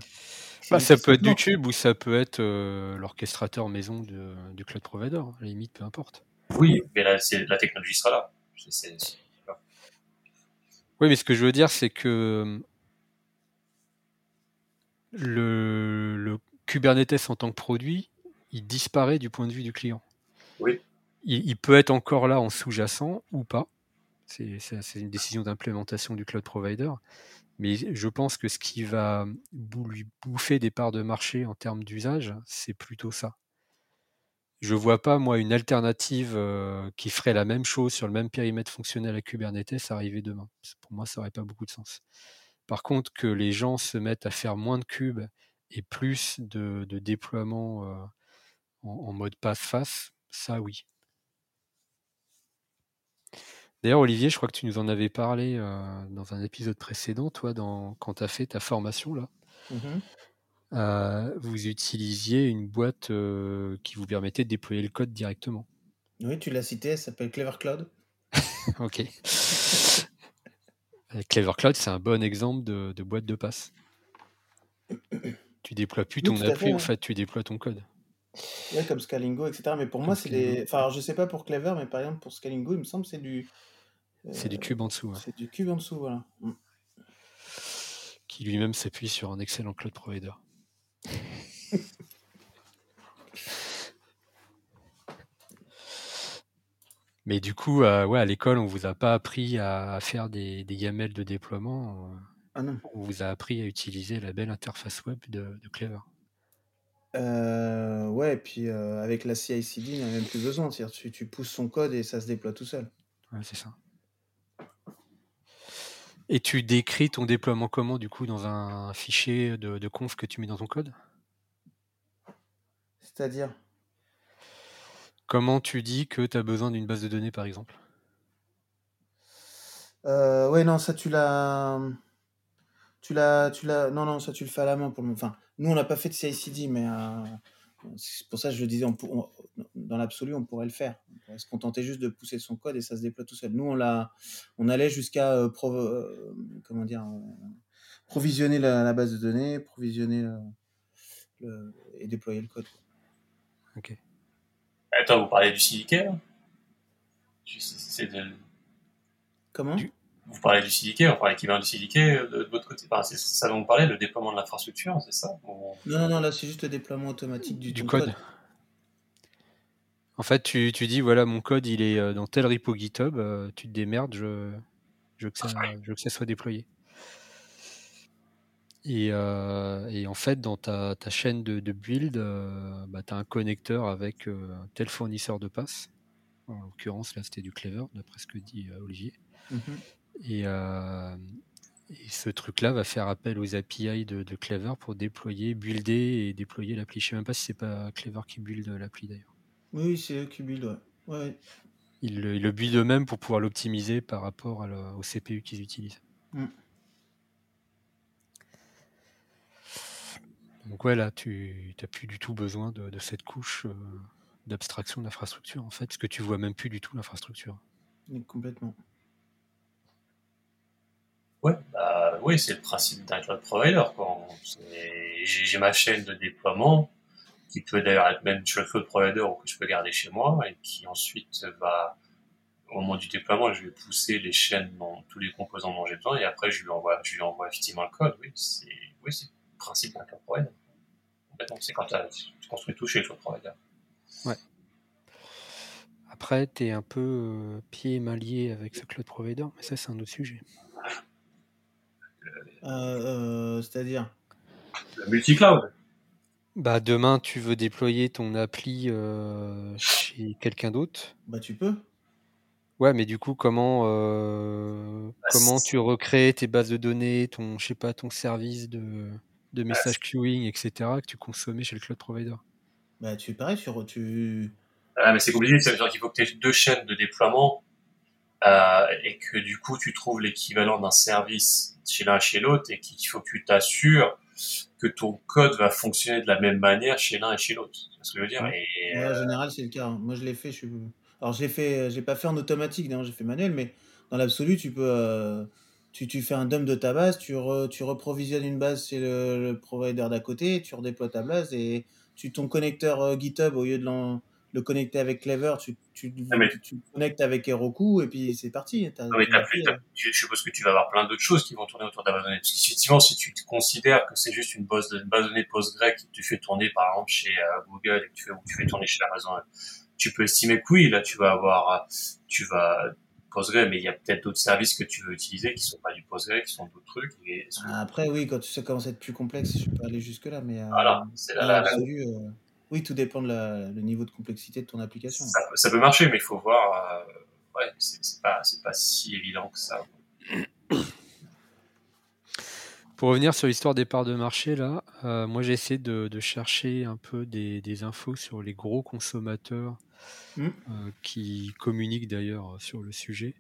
Bah, ça peut être du cube ou ça peut être euh, l'orchestrateur maison de, du cloud provider, à la limite, peu importe. Oui, mais là, la technologie sera là. Oui, mais ce que je veux dire, c'est que le, le, Kubernetes en tant que produit, il disparaît du point de vue du client. Oui. Il, il peut être encore là en sous-jacent ou pas. C'est une décision d'implémentation du cloud provider. Mais je pense que ce qui va lui bouffer des parts de marché en termes d'usage, c'est plutôt ça. Je vois pas, moi, une alternative euh, qui ferait la même chose sur le même périmètre fonctionnel à Kubernetes arriver demain. Pour moi, ça n'aurait pas beaucoup de sens. Par contre, que les gens se mettent à faire moins de cubes et plus de, de déploiement euh, en, en, mode passe-face, ça oui. D'ailleurs, Olivier, je crois que tu nous en avais parlé euh, dans un épisode précédent, toi, dans, quand tu as fait ta formation là. Mmh euh, vous utilisiez une boîte euh, qui vous permettait de déployer le code directement. Oui, tu l'as cité, elle s'appelle Clever Cloud. ok. Clever Cloud, c'est un bon exemple de, de, boîte de passe. tu déploies plus ton Oui, appli, fait, en ouais. fait, tu déploies ton code. Ouais, comme Scalingo, etc. Mais pour moi, c'est des. Enfin, alors, je sais pas pour Clever, mais par exemple, pour Scalingo, il me semble que c'est du. C'est du euh, cube en dessous, ouais, C'est du cube en dessous, voilà. Mm. qui lui-même s'appuie sur un excellent cloud provider. Mais du coup, euh, ouais, à l'école, on vous a pas appris à, à faire des, des YAML de déploiement. euh, Ah non. On vous a appris à utiliser la belle interface web de, de Clever. Euh, ouais, et puis euh, avec la CI/CD, il n'y a même plus besoin. Tu, tu pousses son code et ça se déploie tout seul. Ouais, c'est ça. Et tu décris ton déploiement comment, du coup, dans un fichier de, de conf que tu mets dans ton code? C'est-à-dire, Comment tu dis que tu as besoin d'une base de données, par exemple? Euh, ouais, non, ça tu l'as, tu l'as, tu l'as, non, non, ça tu le fais à la main pour le moment. Enfin, nous on n'a pas fait de CI/CD, mais euh, c'est pour ça que je le disais, on dans l'absolu, on pourrait le faire. On pourrait se contenter juste de pousser son code et ça se déploie tout seul. Nous, on l'a, on allait jusqu'à euh, euh, comment dire, euh, provisionner la, la base de données, provisionner le- le- et déployer le code. Ok. Attends, vous parlez du c'est de- Comment? Du- Vous parlez du CDK, on parlait qui vient du CDK de, de votre côté. Enfin, c'est ça dont vous parlez, le déploiement de l'infrastructure, c'est ça Ou- Non, non, non, là c'est juste le déploiement automatique du, Du code. En fait, tu, tu dis, voilà, mon code, il est euh, dans tel repo GitHub, euh, tu te démerdes, je, je, veux que ça, je veux que ça soit déployé. Et, euh, et en fait, dans ta, ta chaîne de, de build, euh, bah, tu as un connecteur avec euh, tel fournisseur de passe. En l'occurrence, là, c'était du Clever, d'après ce que dit euh, Olivier. Mhm. Et, euh, et ce truc-là va faire appel aux API de, de Clever pour déployer, builder et déployer l'appli. Je sais même pas si c'est pas Clever qui build l'appli d'ailleurs. Oui, c'est eux qui build, ouais. ouais. Ils le, ils le buildent eux-mêmes pour pouvoir l'optimiser par rapport à au CPU qu'ils utilisent. Mm. Donc ouais, là, tu n'as plus du tout besoin de, de cette couche euh, d'abstraction d'infrastructure, en fait, parce que tu vois même plus du tout l'infrastructure. Complètement. Ouais, bah, oui, c'est le principe d'un cloud provider. J'ai ma chaîne de déploiement qui peut d'ailleurs être même sur le cloud provider ou que je peux garder chez moi et qui ensuite va, au moment du déploiement, je vais pousser les chaînes dans tous les composants dont j'ai besoin et après je lui envoie, je lui envoie effectivement le code. Oui, c'est oui, c'est le principe d'un cloud provider. C'est quand tu construis tout chez le cloud provider. Après, tu es un peu euh, pied et main lié avec ce cloud provider, mais ça, c'est un autre sujet. Euh, euh, C'est-à-dire Le multi-cloud. Bah, demain, tu veux déployer ton appli euh, chez quelqu'un d'autre. Bah tu peux. Ouais, mais du coup, comment, euh, Bah, comment tu recrées tes bases de données, ton, je sais pas, ton service de, de message queuing, etc., que tu consommais chez le cloud provider? Bah, tu pareil, tu, re- tu... Ah, mais c'est compliqué, ça veut dire qu'il faut que tu aies deux chaînes de déploiement euh, et que du coup tu trouves l'équivalent d'un service chez l'un et chez l'autre et qu'il faut que tu t'assures que ton code va fonctionner de la même manière chez l'un et chez l'autre. C'est ce que je veux dire. Ouais. Et, Ouais, euh, en général, c'est le cas. hein. Moi, je l'ai fait. Je suis... Alors, je l'ai fait. J'ai pas fait en automatique, j'ai fait manuel, mais dans l'absolu, tu peux. euh, Tu, tu fais un dump de ta base, tu, re- tu reprovisionnes une base chez le, le provider d'à côté, tu redéploies ta base et tu ton connecteur euh, GitHub au lieu de l'en- le connecter avec Clever, tu, tu, Ah, mais- tu, connectes avec Heroku et puis c'est parti. Non, mais t'as t'as plus, je suppose que tu vas avoir plein d'autres choses qui vont tourner autour de la base de données. Parce qu'effectivement, si tu considères que c'est juste une base de, une base de données PostgreSQL que tu fais tourner par exemple chez euh, Google et que tu fais, ou que tu fais tourner chez Amazon, tu peux estimer que oui, là tu vas avoir, euh, tu vas PostgreSQL, mais il y a peut-être d'autres services que tu veux utiliser qui sont pas du PostgreSQL, qui sont d'autres trucs. Et, Après, oui, quand ça commence à être plus complexe, je peux pas aller jusque-là, mais euh, voilà, c'est l'absolu, euh, oui, tout dépend de la, le niveau de complexité de ton application. ça, peut- ça peut marcher, mais il faut voir. euh, ouais, c'est c'est pas, c'est pas si évident que ça. Pour revenir sur l'histoire des parts de marché, là, euh, moi j'ai essayé de, de chercher un peu des, des infos sur les gros consommateurs Hmm. euh, qui communiquent d'ailleurs sur le sujet.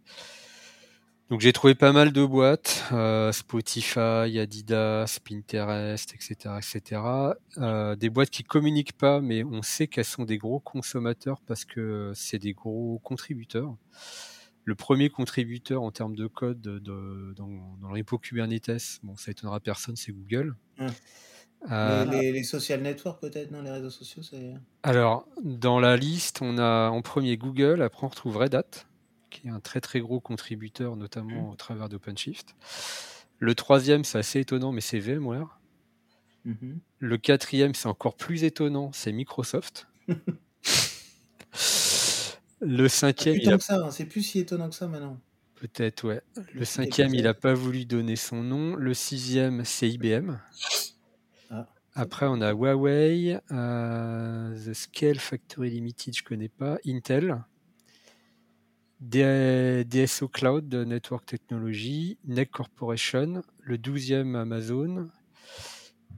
Donc j'ai trouvé pas mal de boîtes, euh, Spotify, Adidas, Pinterest, etc., etc. Euh, des boîtes qui communiquent pas, mais on sait qu'elles sont des gros consommateurs parce que c'est des gros contributeurs. Le premier contributeur en termes de code de- de- dans, dans le repo Kubernetes, bon, ça étonnera personne, c'est Google. Ouais. Euh, Les, les, les social networks, peut-être, non Les réseaux sociaux, c'est. alors, dans la liste, on a en premier Google, après on retrouve Red Hat, qui est un très très gros contributeur, notamment au travers d'OpenShift. Le troisième, c'est assez étonnant, mais c'est VMware. Mhm. Le quatrième, c'est encore plus étonnant, c'est Microsoft. Le cinquième, Plus a que ça, hein, c'est plus si étonnant que ça maintenant. peut-être, ouais. Le cinquième, il n'a pas voulu donner son nom. Le sixième, c'est IBM. Ah. Après, on a Huawei, euh, The Scale Factory Limited, je connais pas, Intel, DSO Cloud Network Technology, NEC Corporation, le 12e Amazon.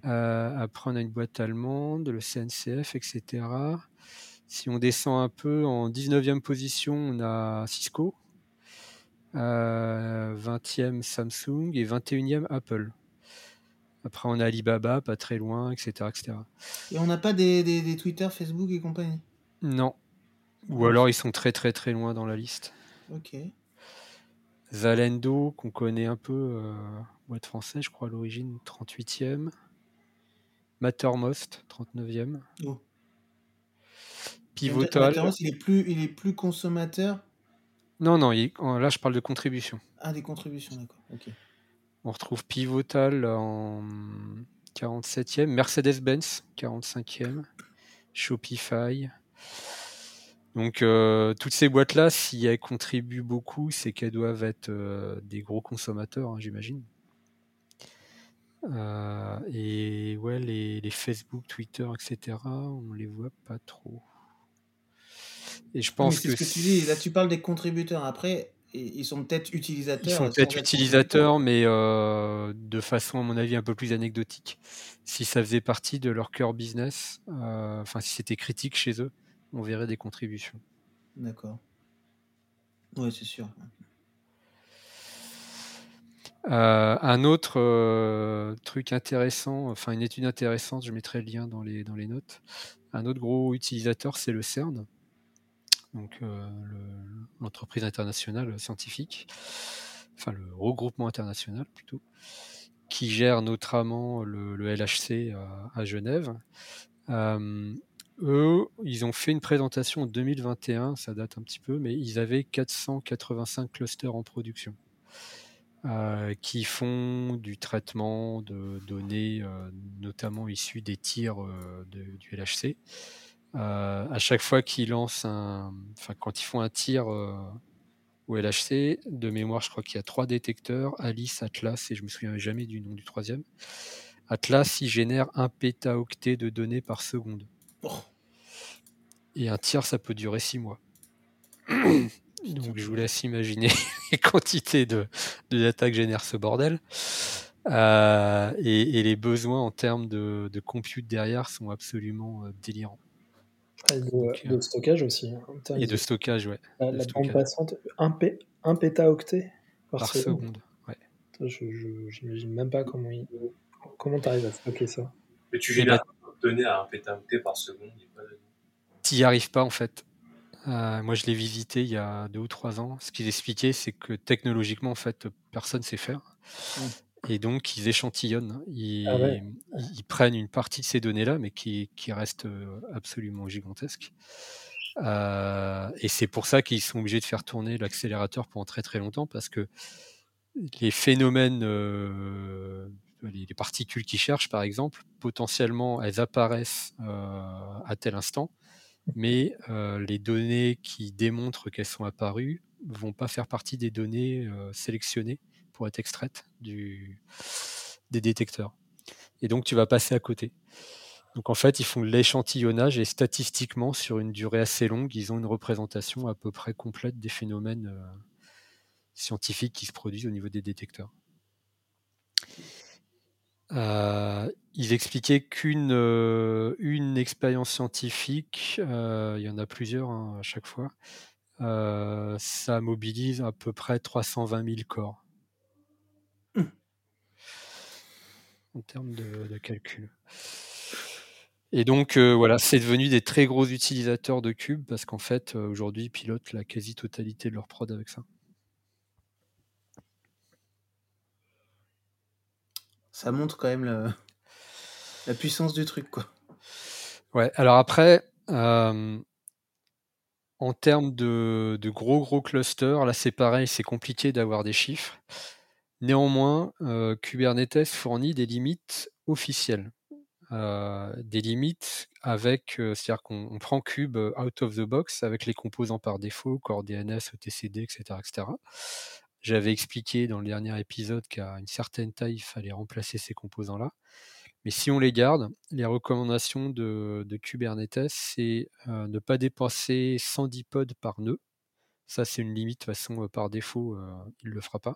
Euh, après, on a une boîte allemande, le CNCF, etc. Si on descend un peu, en 19e position, on a Cisco, euh, 20e Samsung et 21e Apple. Après, on a Alibaba, pas très loin, etc. etc. Et on n'a pas des, des, des Twitter, Facebook et compagnie? Non. Ou alors ils sont très très très loin dans la liste. Ok. Zalendo, qu'on connaît un peu, euh, boîte française, je crois à l'origine, 38e. Mattermost, 39e. Oh. Pivotal. Mattermost, il est plus, il est plus consommateur? Non, non, il- là je parle de contribution. Ah, des contributions, d'accord. Ok. On retrouve Pivotal en 47e, Mercedes-Benz 45e, Shopify. Donc euh, toutes ces boîtes-là, si elles contribuent beaucoup, c'est qu'elles doivent être euh, des gros consommateurs, hein, j'imagine. Euh, et ouais, les, les Facebook, Twitter, etc., on les voit pas trop. Et je pense c'est que ce que tu dis. Là, tu parles des contributeurs. Après, ils sont peut-être utilisateurs. Ils sont peut-être être utilisateurs, mais euh, de façon, à mon avis, un peu plus anecdotique. Si ça faisait partie de leur cœur business, euh, enfin, si c'était critique chez eux, on verrait des contributions. D'accord. Ouais, c'est sûr. Euh, un autre euh, truc intéressant, enfin, une étude intéressante, je mettrai le lien dans les, dans les notes. Un autre gros utilisateur, c'est le CERN, donc euh, le- l'entreprise internationale scientifique, enfin, le regroupement international plutôt. qui gère notamment le, le LHC à, à Genève. Eux, ils ont fait une présentation en 2021, ça date un petit peu, mais ils avaient 485 clusters en production euh, qui font du traitement de données, euh, notamment issues des tirs euh, du LHC. À chaque fois qu'ils lancent un, quand ils font un tir au LHC, de mémoire, je crois qu'il y a trois détecteurs, Alice, Atlas, et je me souviens jamais du nom du troisième. Atlas, il génère un pétaoctet de données par seconde. Oh. Et un tir, ça peut durer six mois. Donc je vous laisse imaginer les quantités de, de data que génère ce bordel. Euh, et, et, les besoins en termes de, de compute derrière sont absolument euh, délirants. Et de, Donc, de, stockage aussi. Hein. Et de stockage, ouais. La, de la stockage. bande passante, 1, p, 1 pétaoctet par, par seconde. seconde. Ouais. Je j'imagine même pas comment il, comment tu arrives à stocker ça. Mais tu génères donner à un pétaoctet par seconde. Tu n'y arrives pas en fait. Euh, moi, je l'ai visité il y a deux ou trois ans. Ce qu'ils expliquaient, c'est que technologiquement, en fait, personne sait faire. Mmh. Et donc, ils échantillonnent. Ils, ah ouais. ils, prennent une partie de ces données-là, mais qui, qui restent absolument gigantesques. Euh, et c'est pour ça qu'ils sont obligés de faire tourner l'accélérateur pendant très très longtemps, parce que les phénomènes, euh, les, les, particules qu'ils cherchent, par exemple, potentiellement, elles apparaissent euh, à tel instant mais euh, les données qui démontrent qu'elles sont apparues vont pas faire partie des données euh, sélectionnées pour être extraites des détecteurs. Et donc tu vas passer à côté. Donc en fait, ils font l'échantillonnage et statistiquement, sur une durée assez longue, ils ont une représentation à peu près complète des phénomènes euh, scientifiques qui se produisent au niveau des détecteurs. Euh, ils expliquaient qu'une euh, une expérience scientifique, euh, il y en a plusieurs hein, à chaque fois, ça mobilise à peu près 320 000 corps. Mmh. En termes de, de calcul. Et donc voilà, c'est devenu des très gros utilisateurs de Cube parce qu'en fait, aujourd'hui, ils pilotent la quasi-totalité de leur prod avec ça. Ça montre quand même la, puissance du truc, quoi. Ouais, alors après, euh, en termes de, gros gros clusters, là c'est pareil, c'est compliqué d'avoir des chiffres. Néanmoins, euh, Kubernetes fournit des limites officielles. Euh, des limites avec, c'est-à-dire qu'on prend Cube out of the box avec les composants par défaut, Core DNS, etcd, etc., etc. J'avais expliqué dans le dernier épisode qu'à une certaine taille, il fallait remplacer ces composants-là. Mais si on les garde, les recommandations de, Kubernetes, c'est euh, ne pas dépasser 110 pods par nœud. Ça, c'est une limite, de toute façon, euh, par défaut, euh, il ne le fera pas.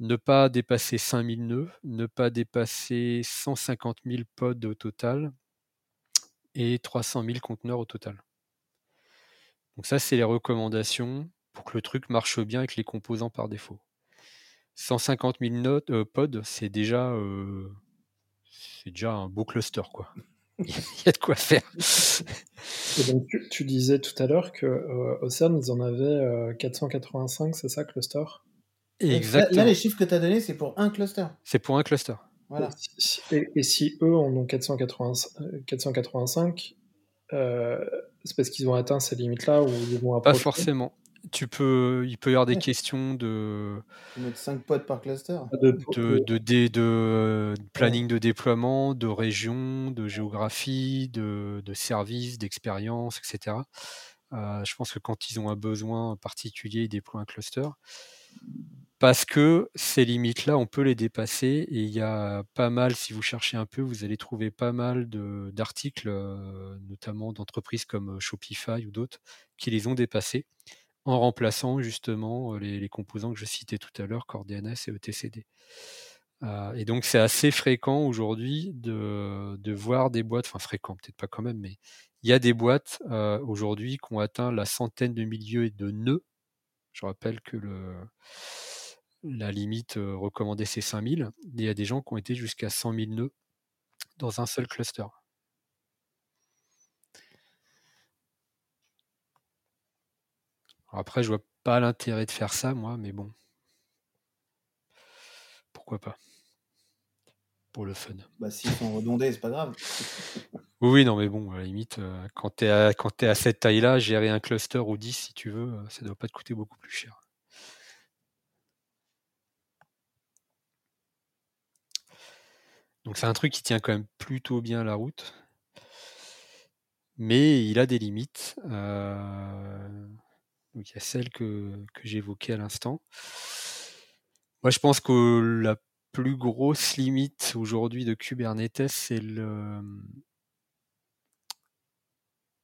Ne pas dépasser 5000 nœuds, ne pas dépasser 150 000 pods au total et 300 000 conteneurs au total. Donc ça, c'est les recommandations pour que le truc marche bien avec les composants par défaut. 150 000 notes, euh, pods, c'est déjà, euh, c'est déjà un beau cluster, quoi. Il y a de quoi faire. Donc, tu, tu, disais tout à l'heure que euh, au CERN, ils en avaient 485, c'est ça, cluster? Exactement. Là, là, les chiffres que tu as donnés, c'est pour un cluster. C'est pour un cluster. Voilà. Et, et, si eux en ont 485, 485 c'est parce qu'ils ont atteint ces limites-là ou ils vont Pas forcément tu peux, il peut y avoir des ouais. questions de. Mettre 5 pods par cluster. De, de, de, de, de planning ouais. de déploiement, de région, de géographie, de, de services, d'expérience, etc. Euh, je pense que quand ils ont un besoin particulier, ils déploient un cluster. Parce que ces limites-là, on peut les dépasser et il y a pas mal, si vous cherchez un peu, vous allez trouver pas mal d'articles, euh, notamment d'entreprises comme Shopify ou d'autres, qui les ont dépassés en remplaçant justement les, composants que je citais tout à l'heure, Core DNS et etcd. Euh, et donc c'est assez fréquent aujourd'hui de, voir des boîtes, enfin fréquent peut-être pas quand même, mais il y a des boîtes aujourd'hui qui ont atteint la centaine de milieux de nœuds. Je rappelle que la limite recommandée c'est 5000. Il y a des gens qui ont été jusqu'à 100 000 nœuds dans un seul cluster. Après, je vois pas l'intérêt de faire ça, moi, mais bon. Pourquoi pas Pour le fun. Bah, s'ils sont redondés, c'est pas grave. oui, non, mais bon, à la limite, euh, quand tu es, à cette taille-là, gérer un cluster ou 10, si tu veux, ça ne doit pas te coûter beaucoup plus cher. Donc c'est un truc qui tient quand même plutôt bien la route. Mais il a des limites. Euh... Il y a celle que, que j'évoquais à l'instant. Moi, je pense que la plus grosse limite aujourd'hui de Kubernetes, c'est le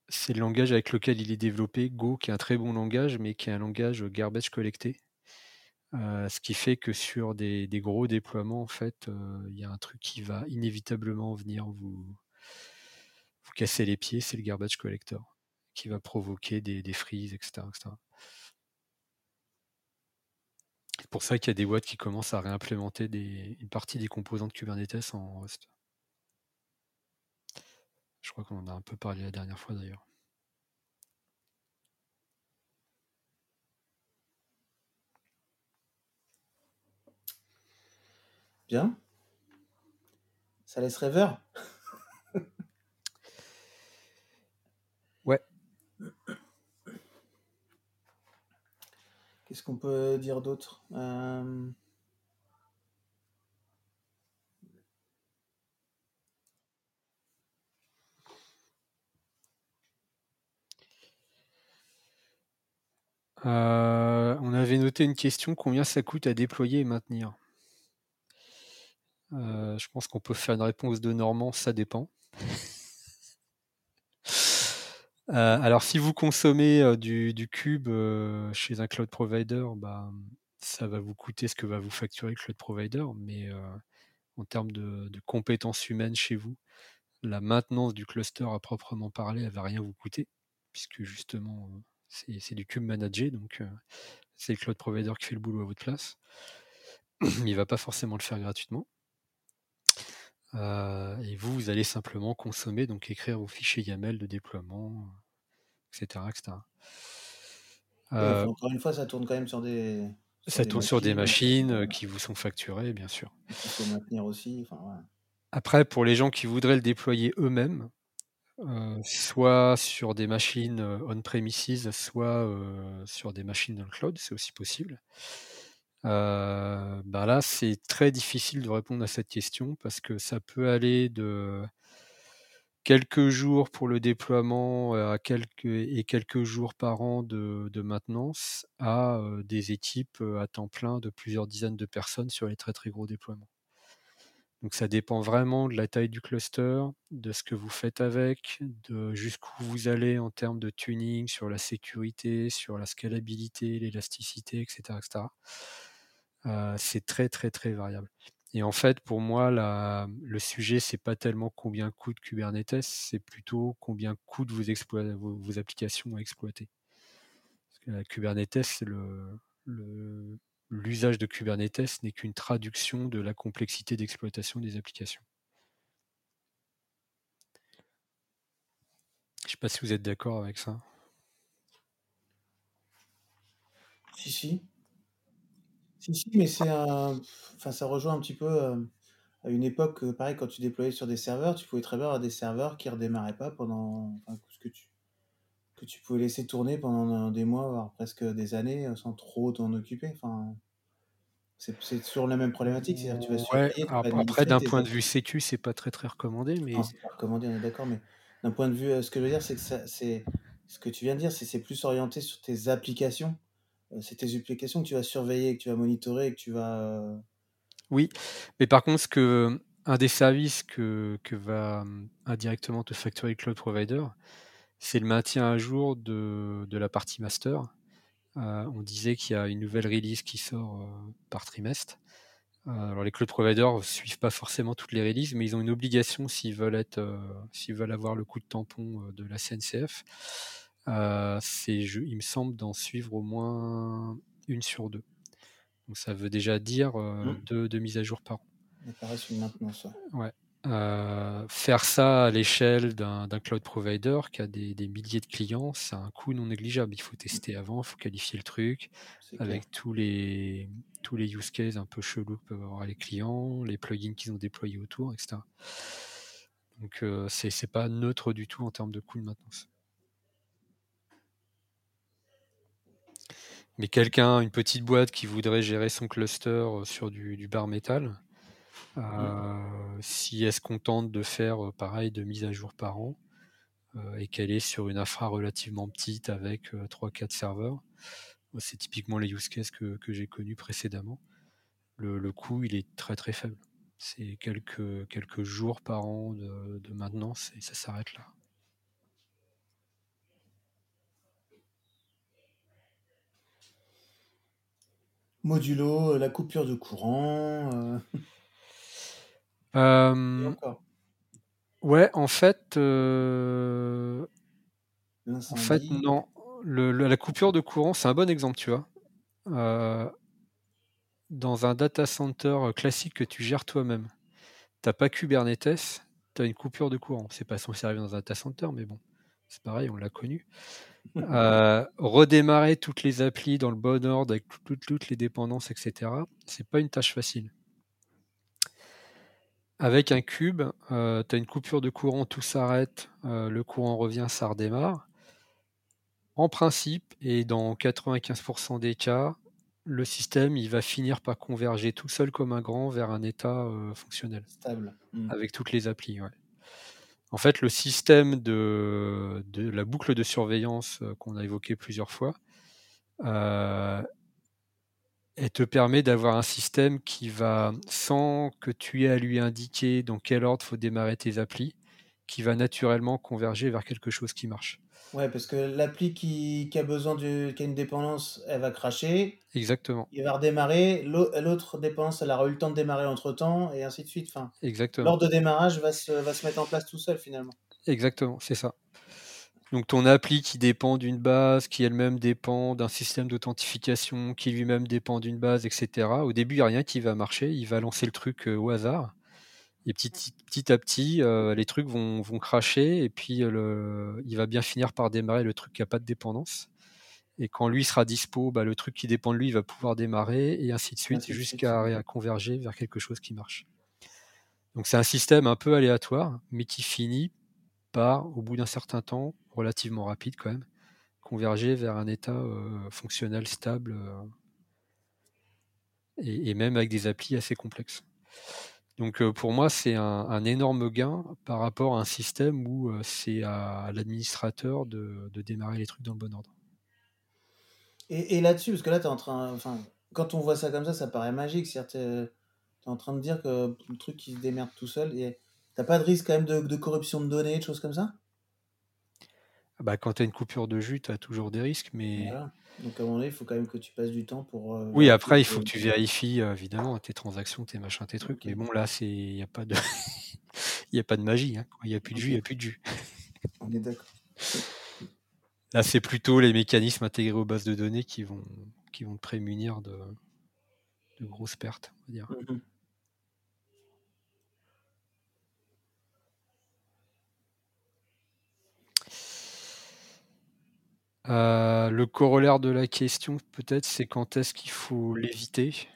c'est le langage avec lequel il est développé, Go, qui est un très bon langage, mais qui est un langage garbage collecté. Euh, ce qui fait que sur des, gros déploiements, en fait, euh, il y a un truc qui va inévitablement venir vous, vous casser les pieds, c'est le garbage collector, qui va provoquer des, des freezes, etc. pour ça qu'il y a des boîtes qui commencent à réimplémenter une partie des composants de Kubernetes en Rust. Je crois qu'on en a un peu parlé la dernière fois d'ailleurs. Bien. Ça laisse rêveur. Qu'est-ce qu'on peut dire d'autre euh, euh, on avait noté une question combien ça coûte à déployer et maintenir? Euh, Je pense qu'on peut faire une réponse de Normand, ça dépend. Euh, alors, si vous consommez euh, du, cube euh, chez un cloud provider, bah, ça va vous coûter ce que va vous facturer le cloud provider, mais en termes de, compétences humaines chez vous, la maintenance du cluster à proprement parler, elle va rien vous coûter, puisque justement, c'est du cube managé, donc c'est le cloud provider qui fait le boulot à votre place. Il va pas forcément le faire gratuitement. Et vous, vous allez simplement consommer, donc écrire vos fichiers YAML de déploiement, etc. Euh, encore une fois, ça tourne quand même sur des. ça tourne sur des machines euh, qui vous sont facturées, bien sûr. Il faut maintenir aussi. Après, pour les gens qui voudraient le déployer eux-mêmes, euh, soit sur des machines on-premises, soit sur des machines dans le cloud, c'est aussi possible. Bah là, c'est très difficile de répondre à cette question parce que ça peut aller de quelques jours pour le déploiement à quelques, et quelques jours par an de, maintenance à des équipes à temps plein de plusieurs dizaines de personnes sur les très très gros déploiements. Donc ça dépend vraiment de la taille du cluster, de ce que vous faites avec, de jusqu'où vous allez en termes de tuning sur la sécurité, sur la scalabilité, l'élasticité, etc. c'est très très très variable. Et en fait, pour moi, le sujet, c'est pas tellement combien coûte Kubernetes, c'est plutôt combien coûtent vos, vos, applications à exploiter. Parce que Kubernetes, l'usage de Kubernetes n'est qu'une traduction de la complexité d'exploitation des applications. Je ne sais pas si vous êtes d'accord avec ça. Si, si. Si, si, mais c'est un. Enfin, ça rejoint un petit peu euh, à une époque, pareil, quand tu déployais sur des serveurs, tu pouvais très bien avoir des serveurs qui redémarraient pas pendant. Enfin, que tu, que tu pouvais laisser tourner pendant des mois, voire presque des années, euh, sans trop t'en occuper. Enfin, c'est c'est toujours la même problématique. C'est-à-dire tu vas surveiller, après, d'un point de vue sécu, c'est pas très très recommandé, mais. Non, c'est pas recommandé, on est d'accord, mais d'un point de vue, euh, ce que je veux dire, c'est que ça, c'est ce que tu viens de dire, c'est c'est plus orienté sur tes applications euh, c'est tes applications que tu vas surveiller, que tu vas monitorer, que tu vas. Euh, oui, mais par contre, un des services que, que va hum, indirectement te facturer le cloud provider, c'est le maintien à jour de, la partie master. Euh, on disait qu'il y a une nouvelle release qui sort par trimestre. alors les cloud providers ne suivent pas forcément toutes les releases, mais ils ont une obligation veulent s'ils veulent avoir le coup de tampon de la CNCF euh, il me semble, d'en suivre au moins une sur deux. Donc ça veut déjà dire euh, mmh. deux, mises à jour par an. une maintenance. Ouais. Euh, faire ça à l'échelle d'un, cloud provider qui a des, milliers de clients, c'est un coût non négligeable. Il faut tester avant, il faut qualifier le truc avec tous les, tous les use cases un peu chelous que peuvent avoir les clients, les plugins qu'ils ont déployés autour, etc. Donc c'est, c'est pas neutre du tout en termes de coût de maintenance. Mais quelqu'un, une petite boîte qui voudrait gérer son cluster euh, sur du, bar métal, euh, si elle se contente de faire euh, pareil de mise à jour par an et qu'elle est sur une infra relativement petite avec 3-4 serveurs, c'est typiquement les use cases que, j'ai connus précédemment. Le, coût, il est très très faible. C'est quelques, quelques jours par an de, de maintenance et ça s'arrête là. Modulo, la coupure de courant. euh, et Euh, encore, ouais, en fait, euh, en fait, non. Le- le- la coupure de courant, c'est un bon exemple, tu vois. Euh, dans un data center classique que tu gères toi-même, t'as pas Kubernetes, tu as une coupure de courant. C'est pas censé arriver dans un data center, mais bon, c'est pareil, on l'a connu. Euh, redémarrer toutes les applis dans le bon ordre avec tout- tout- toutes les dépendances, etc. C'est pas une tâche facile. Avec un cube, euh, tu as une coupure de courant, tout s'arrête, euh, le courant revient, ça redémarre. En principe, et dans 95% des cas, le système il va finir par converger tout seul comme un grand vers un état fonctionnel Stable. Mm. avec toutes les applis. ouais. En fait, le système de, la boucle de surveillance qu'on a évoqué plusieurs fois, elle te permet d'avoir un système qui va, sans que tu aies à lui indiquer dans quel ordre faut démarrer tes applis, qui va naturellement converger vers quelque chose qui marche. Ouais, parce que l'appli qui, qui a besoin de, qui a une dépendance, elle va cracher, Exactement, il va redémarrer, l'au- l'autre dépendance, elle aura eu le temps de démarrer entre temps, et ainsi de suite. Enfin, exactement. l'ordre de démarrage va se, va se mettre en place tout seul finalement. Exactement, c'est ça. Donc ton appli qui dépend d'une base, qui elle-même dépend d'un système d'authentification, qui lui-même dépend d'une base, etc. Au début, il n'y a rien qui va marcher, il va lancer le truc euh, au hasard. Et petit, petit à petit, euh, les trucs vont, vont cracher, et puis euh, le, il va bien finir par démarrer le truc qui n'a pas de dépendance. Et quand lui sera dispo, bah, le truc qui dépend de lui va pouvoir démarrer, et ainsi de suite, jusqu'à converger vers quelque chose qui marche. Donc c'est un système un peu aléatoire, mais qui finit par, au bout d'un certain temps, relativement rapide quand même, converger vers un état euh, fonctionnel stable euh, et, et même avec des applis assez complexes. Donc euh, pour moi, c'est un, énorme gain par rapport à un système où euh, c'est à l'administrateur de, démarrer les trucs dans le bon ordre. Et, là-dessus, parce que là, en train, enfin, quand on voit ça comme ça, ça paraît magique. C'est-à-dire, t'es, t'es en train de dire que le truc qui se démerde tout seul, et t'as pas de risque quand même de, corruption de données, de choses comme ça? Bah, quand tu as une coupure de jus, tu as toujours des risques, mais Voilà. Donc à un moment donné, il faut quand même que tu passes du temps pour. euh, oui, après, il faut que tu vérifies euh, évidemment tes transactions, tes machins, tes trucs. Mais bon, là, c'est il n'y a pas de y a pas de magie. hein. Quand il n'y a plus de jus, il n'y a plus de jus. On est d'accord. Là, c'est plutôt les mécanismes intégrés aux bases de données qui vont, qui vont te prémunir de, de grosses pertes, on va dire. Mhm. Euh, le corollaire de la question, peut-être, c'est quand est-ce qu'il faut l'éviter?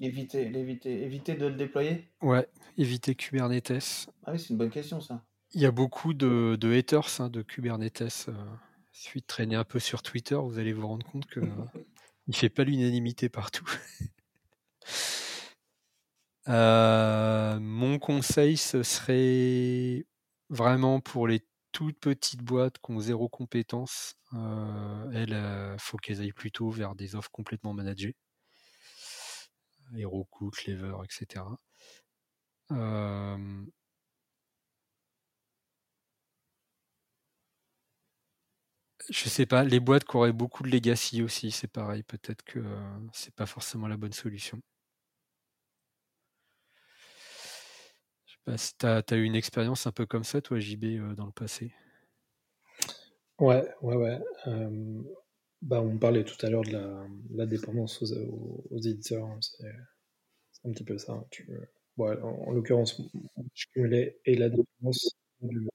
Éviter, l'éviter, éviter de le déployer? Ouais, éviter Kubernetes. Ah oui, c'est une bonne question ça. Il y a beaucoup de, de haters hein, de Kubernetes. Euh, suffit de traîner un peu sur Twitter, vous allez vous rendre compte que euh, il fait pas l'unanimité partout. Euh, mon conseil, ce serait vraiment pour les toutes petites boîtes qui ont zéro compétence. Euh, elles, euh, faut qu'elles aillent plutôt vers des offres complètement managées. Heroku, Clever, etc. Euh, je sais pas, les boîtes qui auraient beaucoup de legacy aussi, c'est pareil. Peut-être que euh, c'est pas forcément la bonne solution. Je sais pas si tu as, eu une expérience un peu comme ça, toi, JB, euh, dans le passé? Ouais, ouais, ouais. Euh, bah, on parlait tout à l'heure de la, dépendance aux, éditeurs. hein, C'est un petit peu ça. hein, ouais, en, en l'occurrence, je cumulais et la dépendance du-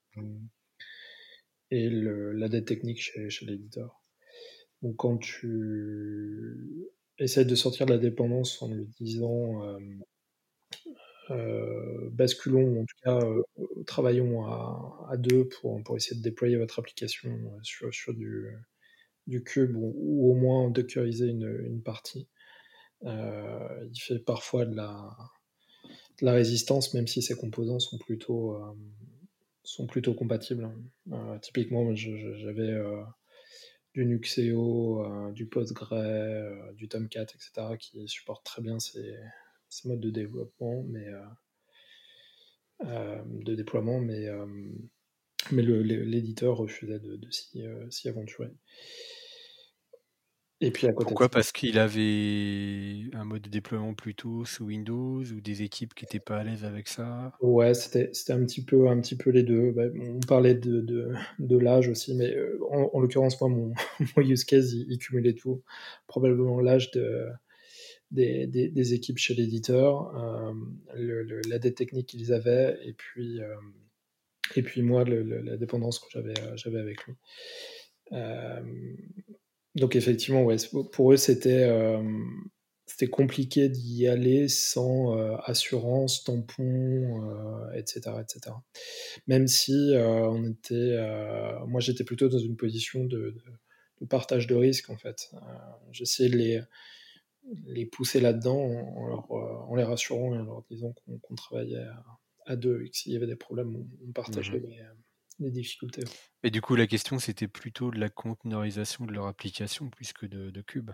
et la dette technique chez, chez l'éditeur. Donc quand tu essaies de sortir de la dépendance en lui disant euh, basculons, en tout cas euh, travaillons à, deux pour, pour essayer de déployer votre application euh, sur, sur du, du cube ou, au moins dockeriser une, une partie. Il fait parfois de la, de la résistance, même si ses composants sont plutôt, sont plutôt compatibles. Typiquement, j'avais du Nuxeo, du Postgre, du Tomcat, etc., qui supportent très bien ces, ces modes de développement, mais euh, euh, de déploiement, mais, euh, mais l'éditeur refusait de, de s'y aventurer. Et puis à côté Pourquoi? Parce qu'il avait un mode de déploiement plutôt sous Windows ou des équipes qui n'étaient pas à l'aise avec ça? Ouais, c'était c'était un petit peu un petit peu les deux. Bah, on parlait de, de, de l'âge aussi, mais en, en l'occurrence, moi, mon, mon use case, il, il cumulait tout. Probablement l'âge de, des, des, équipes chez l'éditeur, euh, le- la dette technique qu'ils avaient, et puis, euh, et puis moi, la dépendance que j'avais euh, avec lui. Donc effectivement, ouais, pour eux, c'était c'était compliqué d'y aller sans assurance, tampon, etc., etc. Même si on était, moi j'étais plutôt dans une position de, de- partage de risque en fait. J'essayais de les, les pousser là-dedans en, leur, euh, en les rassurant et en leur disant qu'on travaillait à, à deux et que s'il y avait des problèmes, on, on partageait Mhm. les, les difficultés. Et du coup, la question, c'était plutôt de la conteneurisation de leur application plus que de, de Cube.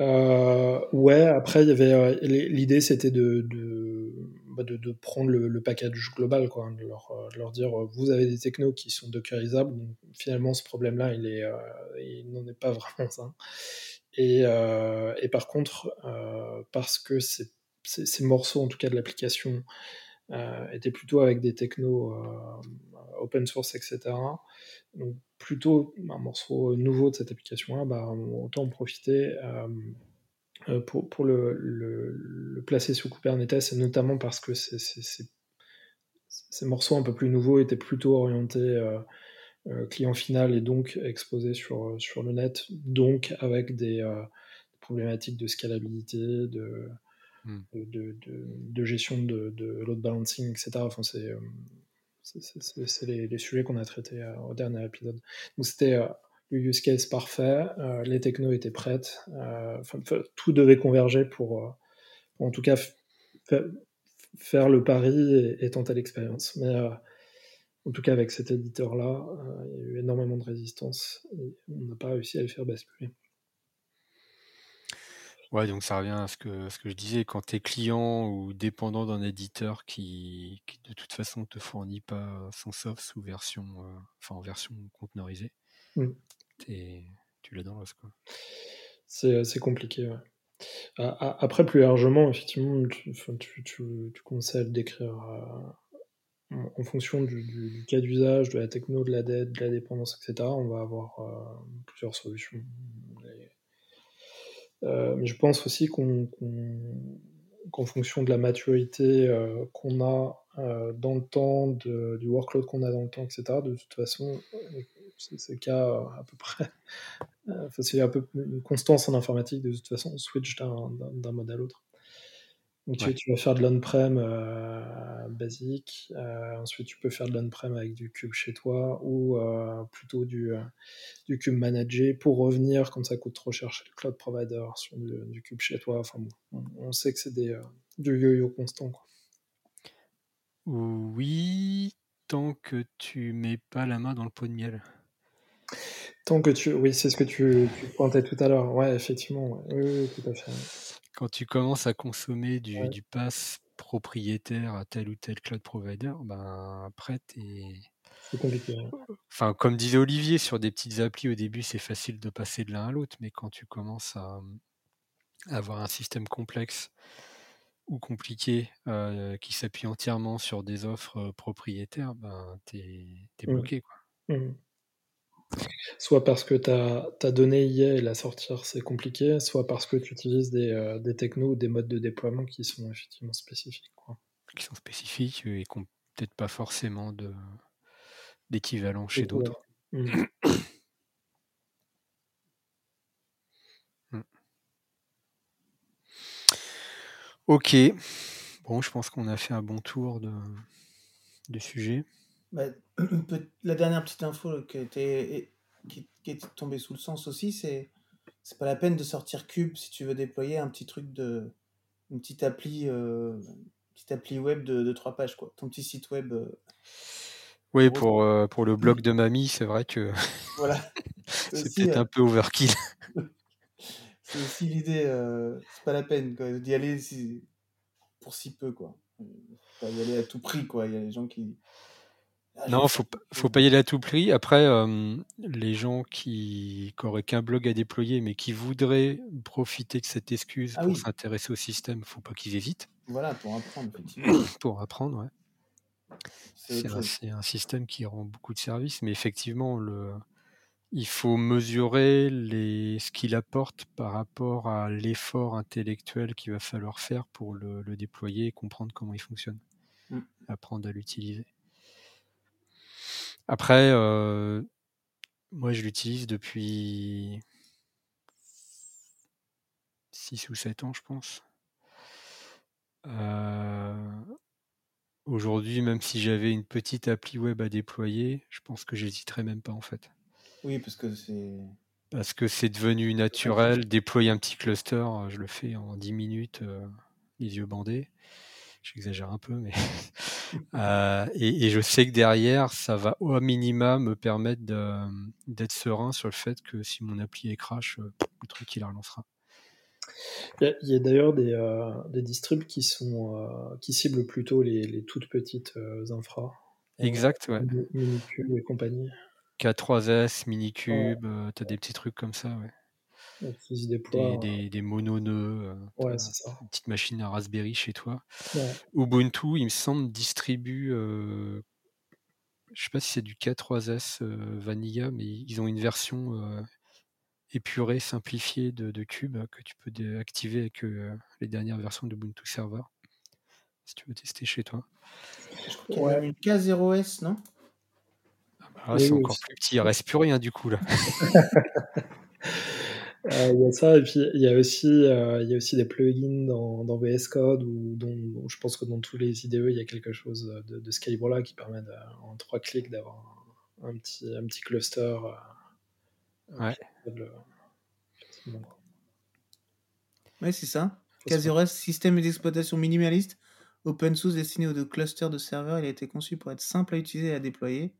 Euh, ouais, après, il y avait euh, l'idée, c'était de, de, bah, de, de prendre le, le package global, quoi, de leur, de leur dire, vous avez des technos qui sont dockerisables, donc finalement, ce problème-là, il est, euh, il n'en est pas vraiment ça. Et, euh, et par contre, euh, parce que ces, morceaux, en tout cas de l'application, euh, étaient plutôt avec des technos open source, etc. Donc plutôt un morceau nouveau de cette application-là, bah, autant en profiter pour, le, placer sous Kubernetes, et notamment parce que ces, morceaux un peu plus nouveaux étaient plutôt orientés client final et donc exposés sur, sur le net, donc avec des euh, problématiques de scalabilité, de, Hmm. de, de, de- de gestion de, de load balancing, etc. Enfin, c'est euh, c'est- les, les sujets qu'on a traités euh, au dernier épisode. Donc c'était euh, le use case parfait, euh, les technos étaient prêtes, euh, tout devait converger pour, euh, pour en tout cas faire le pari et, et tenter l'expérience. Mais euh, en tout cas avec cet éditeur-là, euh, il y a eu énormément de résistance et on n'a pas réussi à le faire basculer. Ouais, donc ça revient à ce que, ce que je disais, quand tu es client ou dépendant d'un éditeur qui, qui de toute façon te fournit pas son soft sous version, euh, enfin en version conteneurisée, tu l'as dans l'os. C'est compliqué, ouais. Après, plus largement, effectivement, tu, enfin, tu, tu, tu conseilles d'écrire euh, en, fonction du, cas d'usage, de la techno, de la dette, de la dépendance, etc. On va avoir euh, plusieurs solutions. Euh, mais je pense aussi qu'en fonction de la maturité euh, qu'on a dans le temps, du workload qu'on a dans le temps, etc., de toute façon, c'est le cas à peu près. Enfin, c'est un peu une constance en informatique, de toute façon, on switch d'un mode à l'autre. Donc tu, Ouais. tu vas faire de l'on-prem euh, basique, euh, ensuite tu peux faire de l'on-prem avec du cube chez toi ou euh, plutôt du, du cube managé pour revenir quand ça coûte trop cher chez le cloud provider sur du, du cube chez toi. Enfin bon, on, on sait que c'est des, du yo-yo constant. Quoi. Oui, tant que tu mets pas la main dans le pot de miel. Tant que tu... Oui, c'est ce que tu, tu pointais tout à l'heure. Ouais, effectivement. ouais. Oui, oui, tout à fait. Quand tu commences à consommer du, Ouais. du pass propriétaire à tel ou tel cloud provider, ben après t'es. C'est compliqué. Enfin, comme disait Olivier, sur des petites applis au début, c'est facile de passer de l'un à l'autre, mais quand tu commences à, à avoir un système complexe ou compliqué euh, qui s'appuie entièrement sur des offres propriétaires, ben t'es t'es Mm. bloqué. Quoi. Mhm. Soit parce que ta, ta donnée y est et la sortir c'est compliqué, soit parce que tu utilises des, euh, des technos ou des modes de déploiement qui sont effectivement spécifiques. Quoi. Qui sont spécifiques et qui n'ont peut-être pas forcément de d'équivalent chez d'autres. ouais. Mhm. Ok. Bon, je pense qu'on a fait un bon tour de, du sujet. Bah, la dernière petite info qui, était, qui, qui est tombée sous le sens aussi, c'est c'est pas la peine de sortir Cube si tu veux déployer un petit truc de une petite appli euh, une petite appli web de, de trois pages quoi. Ton petit site web. euh, Oui, pour, euh, pour le blog de mamie, c'est vrai que voilà. c'est peut-être un peu overkill. c'est aussi l'idée. c'est pas la peine quoi, d'y aller si- pour si peu quoi. Pas y aller à tout prix quoi. Il y a des gens qui Non, vais faut, faut pas y aller à tout prix. Après, euh, les gens qui n'auraient qu'un blog à déployer, mais qui voudraient profiter de cette excuse Ah pour oui. s'intéresser au système, faut pas qu'ils hésitent Voilà, pour apprendre, effectivement. pour apprendre. ouais. C'est C'est autre un, chose. c'est un système qui rend beaucoup de services, mais effectivement, le, il faut mesurer les, ce qu'il apporte par rapport à l'effort intellectuel qu'il va falloir faire pour le, le déployer et comprendre comment il fonctionne, Mm. apprendre à l'utiliser. Après, euh, moi, je l'utilise depuis 6 ou 7 ans, je pense. Euh, Aujourd'hui, même si j'avais une petite appli web à déployer, je pense que j'hésiterais même pas en fait. Oui, parce que c'est. Parce que c'est devenu naturel. Déployer un petit cluster, euh, je le fais en 10 minutes, euh, les yeux bandés. J'exagère un peu, mais. Euh, et, et je sais que derrière, ça va au minima me permettre d'être serein sur le fait que si mon appli est crash, euh, le truc il la relancera. Il y a, il y a d'ailleurs des, euh, des distribs qui, sont, euh, qui ciblent plutôt les, les toutes petites infra. Exact, ouais. Mi- Minicube et compagnie. K3S, Minikube, euh, t'as des petits trucs comme ça, ouais. Des, des, des mononeux, euh, Ouais, t'as c'est ça. une petite machine à Raspberry chez toi. Ouais. Ubuntu, il me semble, distribue, euh, je sais pas si c'est du K3S euh, Vanilla, mais ils ont une version euh, épurée, simplifiée de, de Cube que tu peux activer avec euh, les dernières versions d'Ubuntu Server. Si tu veux tester chez toi. Je crois qu'il y a même une K0S, non? Ah, Oui, c'est oui, encore plus petit, il reste plus rien du coup là. Euh, Il y a ça, et puis il y a aussi, euh, il y a aussi des plugins dans, dans VS Code, ou dont, je pense que dans tous les IDE, il y a quelque chose de, de ce calibre-là qui permet de- en trois clics d'avoir un, un petit, un petit cluster. euh, Ouais. le-. Oui, c'est ça. K0S, système d'exploitation minimaliste, open source destiné aux clusters de serveurs. Il a été conçu pour être simple à utiliser et à déployer.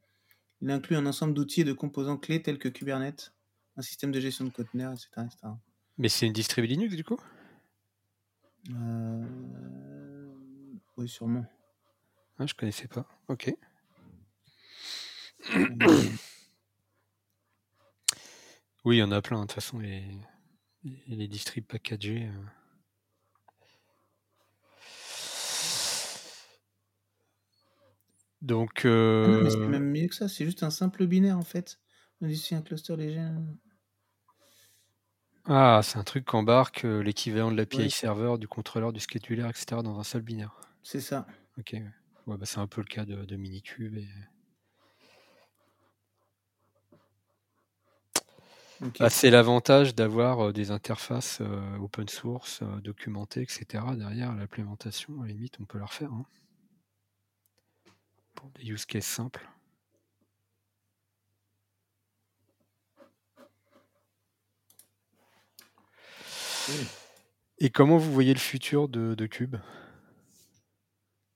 Il inclut un ensemble d'outils et de composants clés tels que Kubernetes, un système de gestion de conteneurs, etc. etc. Mais c'est une distribu Linux du coup? Euh, Oui, sûrement. ah, Je connaissais pas. Ok. Euh, Oui, il y en a plein. De toute façon, les, les, distribs packagés. euh. Donc, non, mais c'est euh, même mieux que ça. C'est juste un simple binaire en fait. Un cluster léger. ah, c'est un truc qu'embarque euh, l'équivalent de l'API Ouais. serveur, du contrôleur, du scheduler, etc. dans un seul binaire. C'est ça. Ok. ouais. Bah, c'est un peu le cas de, de Minikube. Et... Bah, c'est l'avantage d'avoir euh, des interfaces euh, open source, documentées, etc. Derrière l'implémentation, à la limite, on peut la refaire. hein. Pour des use cases simples. Oui. Et comment vous voyez le futur de, de Cube?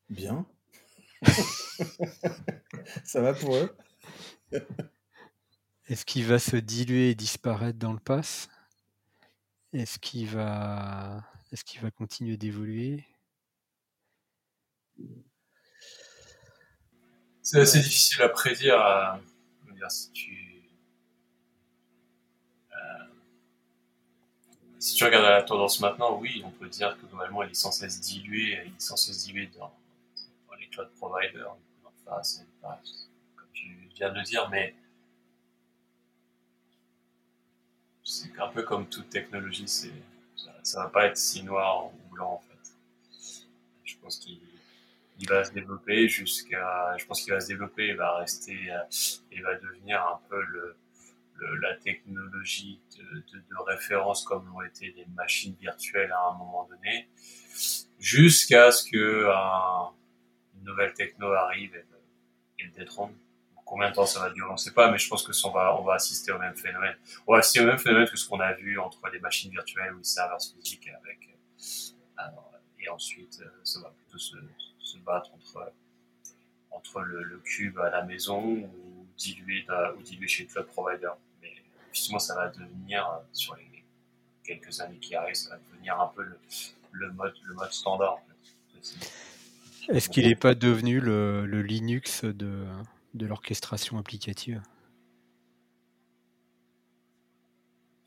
Bien. ça va pour eux? Est-ce qu'il va se diluer et disparaître dans le pass? Est-ce qu'il va, est-ce qu'il va continuer d'évoluer? C'est assez difficile à prédire. à- je veux dire, si tu si tu regardes la tendance maintenant, oui, on peut dire que globalement, elle est censée se diluer, elle est censée se diluer dans, les cloud providers, dans face, comme tu viens de le dire, mais c'est un peu comme toute technologie, c'est ça, ça va pas être si noir ou blanc en fait. Je pense qu'il il va se développer jusqu'à, je pense qu'il va se développer, il va rester, il va devenir un peu le, la technologie de, référence comme l'ont été les machines virtuelles à un moment donné, jusqu'à ce que un- une nouvelle techno arrive et, le- et le détrône. Combien de temps ça va durer, on ne sait pas, mais je pense que ça, on va, on va assister au même phénomène. On va assister au même phénomène que ce qu'on a vu entre les machines virtuelles ou les serveurs physiques euh, et ensuite, euh, ça va plutôt se, battre entre, entre le, le cube à la maison ou dilué, ou dilué chez le cloud provider. Effectivement, ça va devenir, euh, sur les quelques années qui arrivent, ça va devenir un peu le, le mode, le mode standard. En fait. C'est- Est-ce qu'il n'est pas devenu le, le Linux de, de l'orchestration applicative?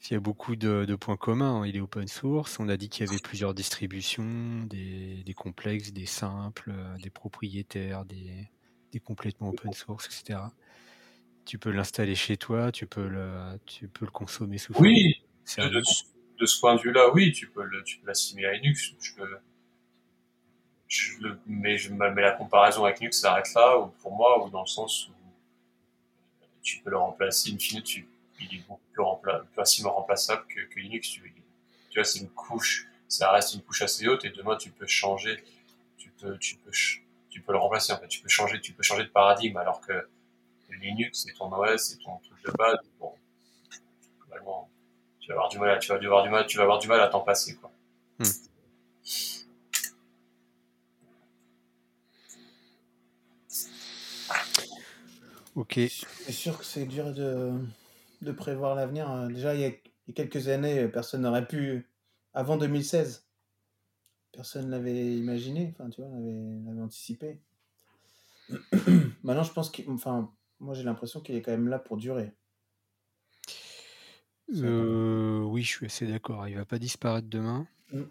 Il y a beaucoup de, points communs. Hein. Il est open source. On a dit qu'il y avait plusieurs distributions, des, complexes, des simples, euh, des propriétaires, des, complètement open source, etc. Tu peux l'installer chez toi, tu peux le, tu peux le consommer sous Oui, de, de, ce point de vue-là, oui, tu peux l'assimiler à Linux. mais, je, mais la comparaison avec Linux s'arrête là, ou pour moi, ou dans le sens où tu peux le remplacer, in fine, tu il est beaucoup plus, facilement remplaçable que, Linux. Tu, vois, c'est une couche, ça reste une couche assez haute et demain tu peux changer, tu peux, tu peux, tu peux le remplacer. En fait, tu peux changer, tu peux changer de paradigme alors que Linux c'est ton OS, c'est ton truc de base. Bon, tu vas avoir du mal, à, tu vas avoir du mal, tu vas avoir du mal à t'en passer, quoi. Hmm. Ok. C'est sûr que c'est dur de de prévoir l'avenir. Euh, déjà, il y, a, quelques années, personne n'aurait pu, avant 2016, personne l'avait imaginé, enfin, tu vois, l'avait anticipé. Maintenant, je pense que, enfin, moi j'ai l'impression qu'il est quand même là pour durer. Euh, oui, je suis assez d'accord. Il va pas disparaître demain. Mm.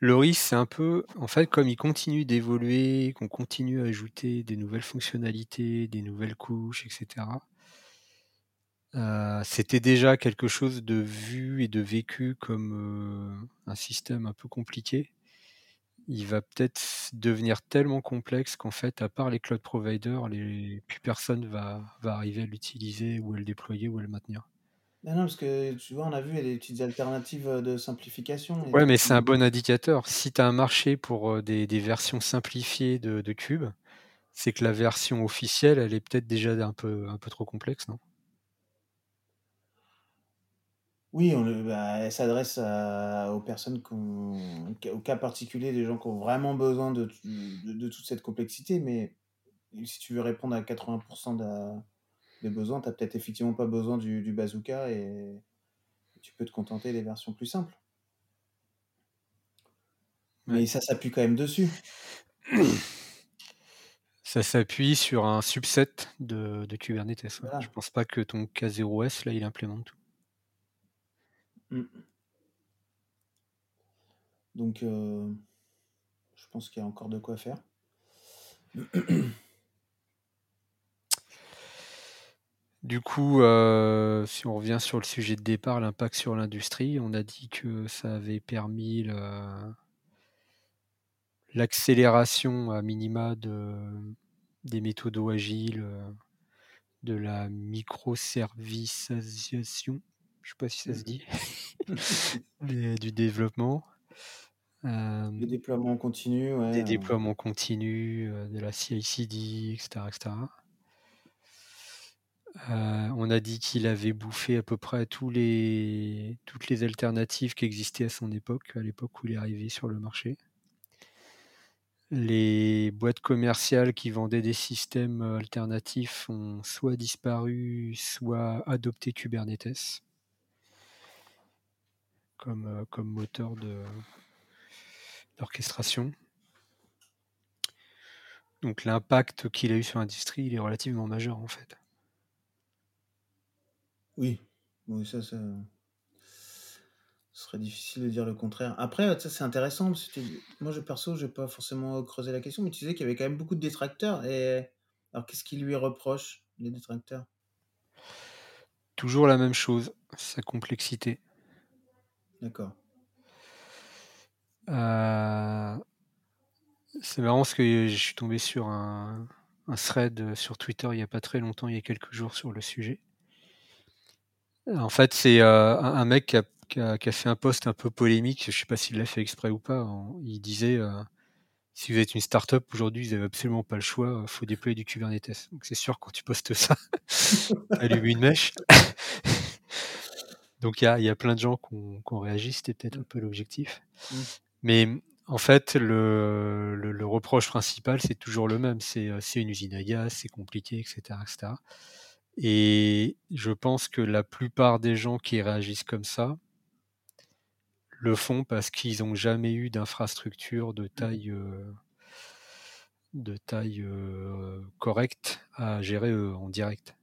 Le risque, c'est un peu, en fait, comme il continue d'évoluer, qu'on continue à ajouter des nouvelles fonctionnalités, des nouvelles couches, etc. Euh, c'était déjà quelque chose de vu et de vécu comme euh, un système un peu compliqué. Il va peut-être devenir tellement complexe qu'en fait, à part les cloud providers, les... plus personne va, va arriver à l'utiliser ou à le déployer ou à le maintenir. Non, non, parce que tu vois, on a vu, il y a des petites alternatives euh, de simplification. Ouais, mais c'est un bon indicateur. Si tu as un marché pour des, des versions simplifiées de, de Cube, c'est que la version officielle, elle est peut-être déjà un peu, un peu trop complexe, non? Oui, on bah, elle s'adresse aux personnes au cas particulier des gens qui ont vraiment besoin de, de, toute cette complexité, mais si tu veux répondre à 80% des besoins, tu n'as peut-être effectivement pas besoin du, bazooka et tu peux te contenter des versions plus simples. Mais ça s'appuie quand même dessus. Ça s'appuie sur un subset de, Kubernetes. Je pense pas que ton K0S, là, il implémente tout. Mm. Donc, euh, je pense qu'il y a encore de quoi faire. Du coup, euh, si on revient sur le sujet de départ, l'impact sur l'industrie, on a dit que ça avait permis l'accélération à minima de, des méthodes agiles, euh, de la microservicisation, je sais pas si ça se dit, du développement. Euh, des déploiements continus, ouais. Des euh. déploiements continus, euh, de la CI/CD, etc., etc. on a dit qu'il avait bouffé à peu près tous les, toutes les alternatives qui existaient à son époque, à l'époque où il est arrivé sur le marché. Les boîtes commerciales qui vendaient des systèmes alternatifs ont soit disparu, soit adopté Kubernetes comme, euh, comme moteur d'orchestration. Donc l'impact qu'il a eu sur l'industrie, il est relativement majeur en fait. Oui, oui ça, ça ce serait difficile de dire le contraire. Après, ça c'est intéressant, parce que moi je perso, je n'ai pas forcément creusé la question, mais tu disais qu'il y avait quand même beaucoup de détracteurs. Et alors qu'est-ce qui lui reproche, les détracteurs? Toujours la même chose, sa complexité. D'accord. Euh, c'est marrant parce que je suis tombé sur un, thread sur Twitter il n'y a pas très longtemps, il y a quelques jours sur le sujet. En fait, c'est euh, un, mec qui a, fait un post un peu polémique, je ne sais pas s'il l'a fait exprès ou pas. Il disait euh, si vous êtes une startup aujourd'hui, vous n'avez absolument pas le choix, il faut déployer du Kubernetes. C'est sûr, quand tu postes ça, allume une mèche. Donc il y a, plein de gens qui ont, réagi, c'était peut-être un peu l'objectif. Mmh. Mais en fait, le, reproche principal, c'est toujours le même. C'est une usine à gaz, c'est compliqué, etc., etc. Et je pense que la plupart des gens qui réagissent comme ça le font parce qu'ils n'ont jamais eu d'infrastructure de mmh. taille, euh, de taille euh, correcte à gérer euh, en direct.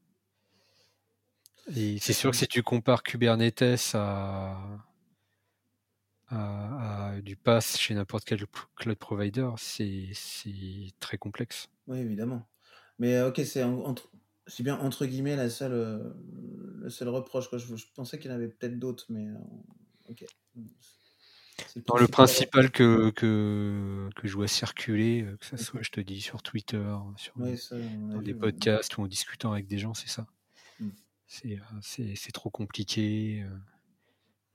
C'est sûr que si tu compares Kubernetes à, à, à du pass chez n'importe quel cloud provider, c'est très complexe. Oui, évidemment. Mais euh, ok, c'est en- entre, c'est bien entre guillemets la seule, euh, le seul reproche. Quoi. Je, je pensais qu'il y en avait peut-être d'autres, mais euh, ok. Dans le principal. que, que, que je vois circuler, que ça soit, je te dis, sur Twitter, sur, Ouais, ça, des ouais. podcasts ou en discutant avec des gens, c'est ça. C'est, euh, c'est, trop compliqué, euh,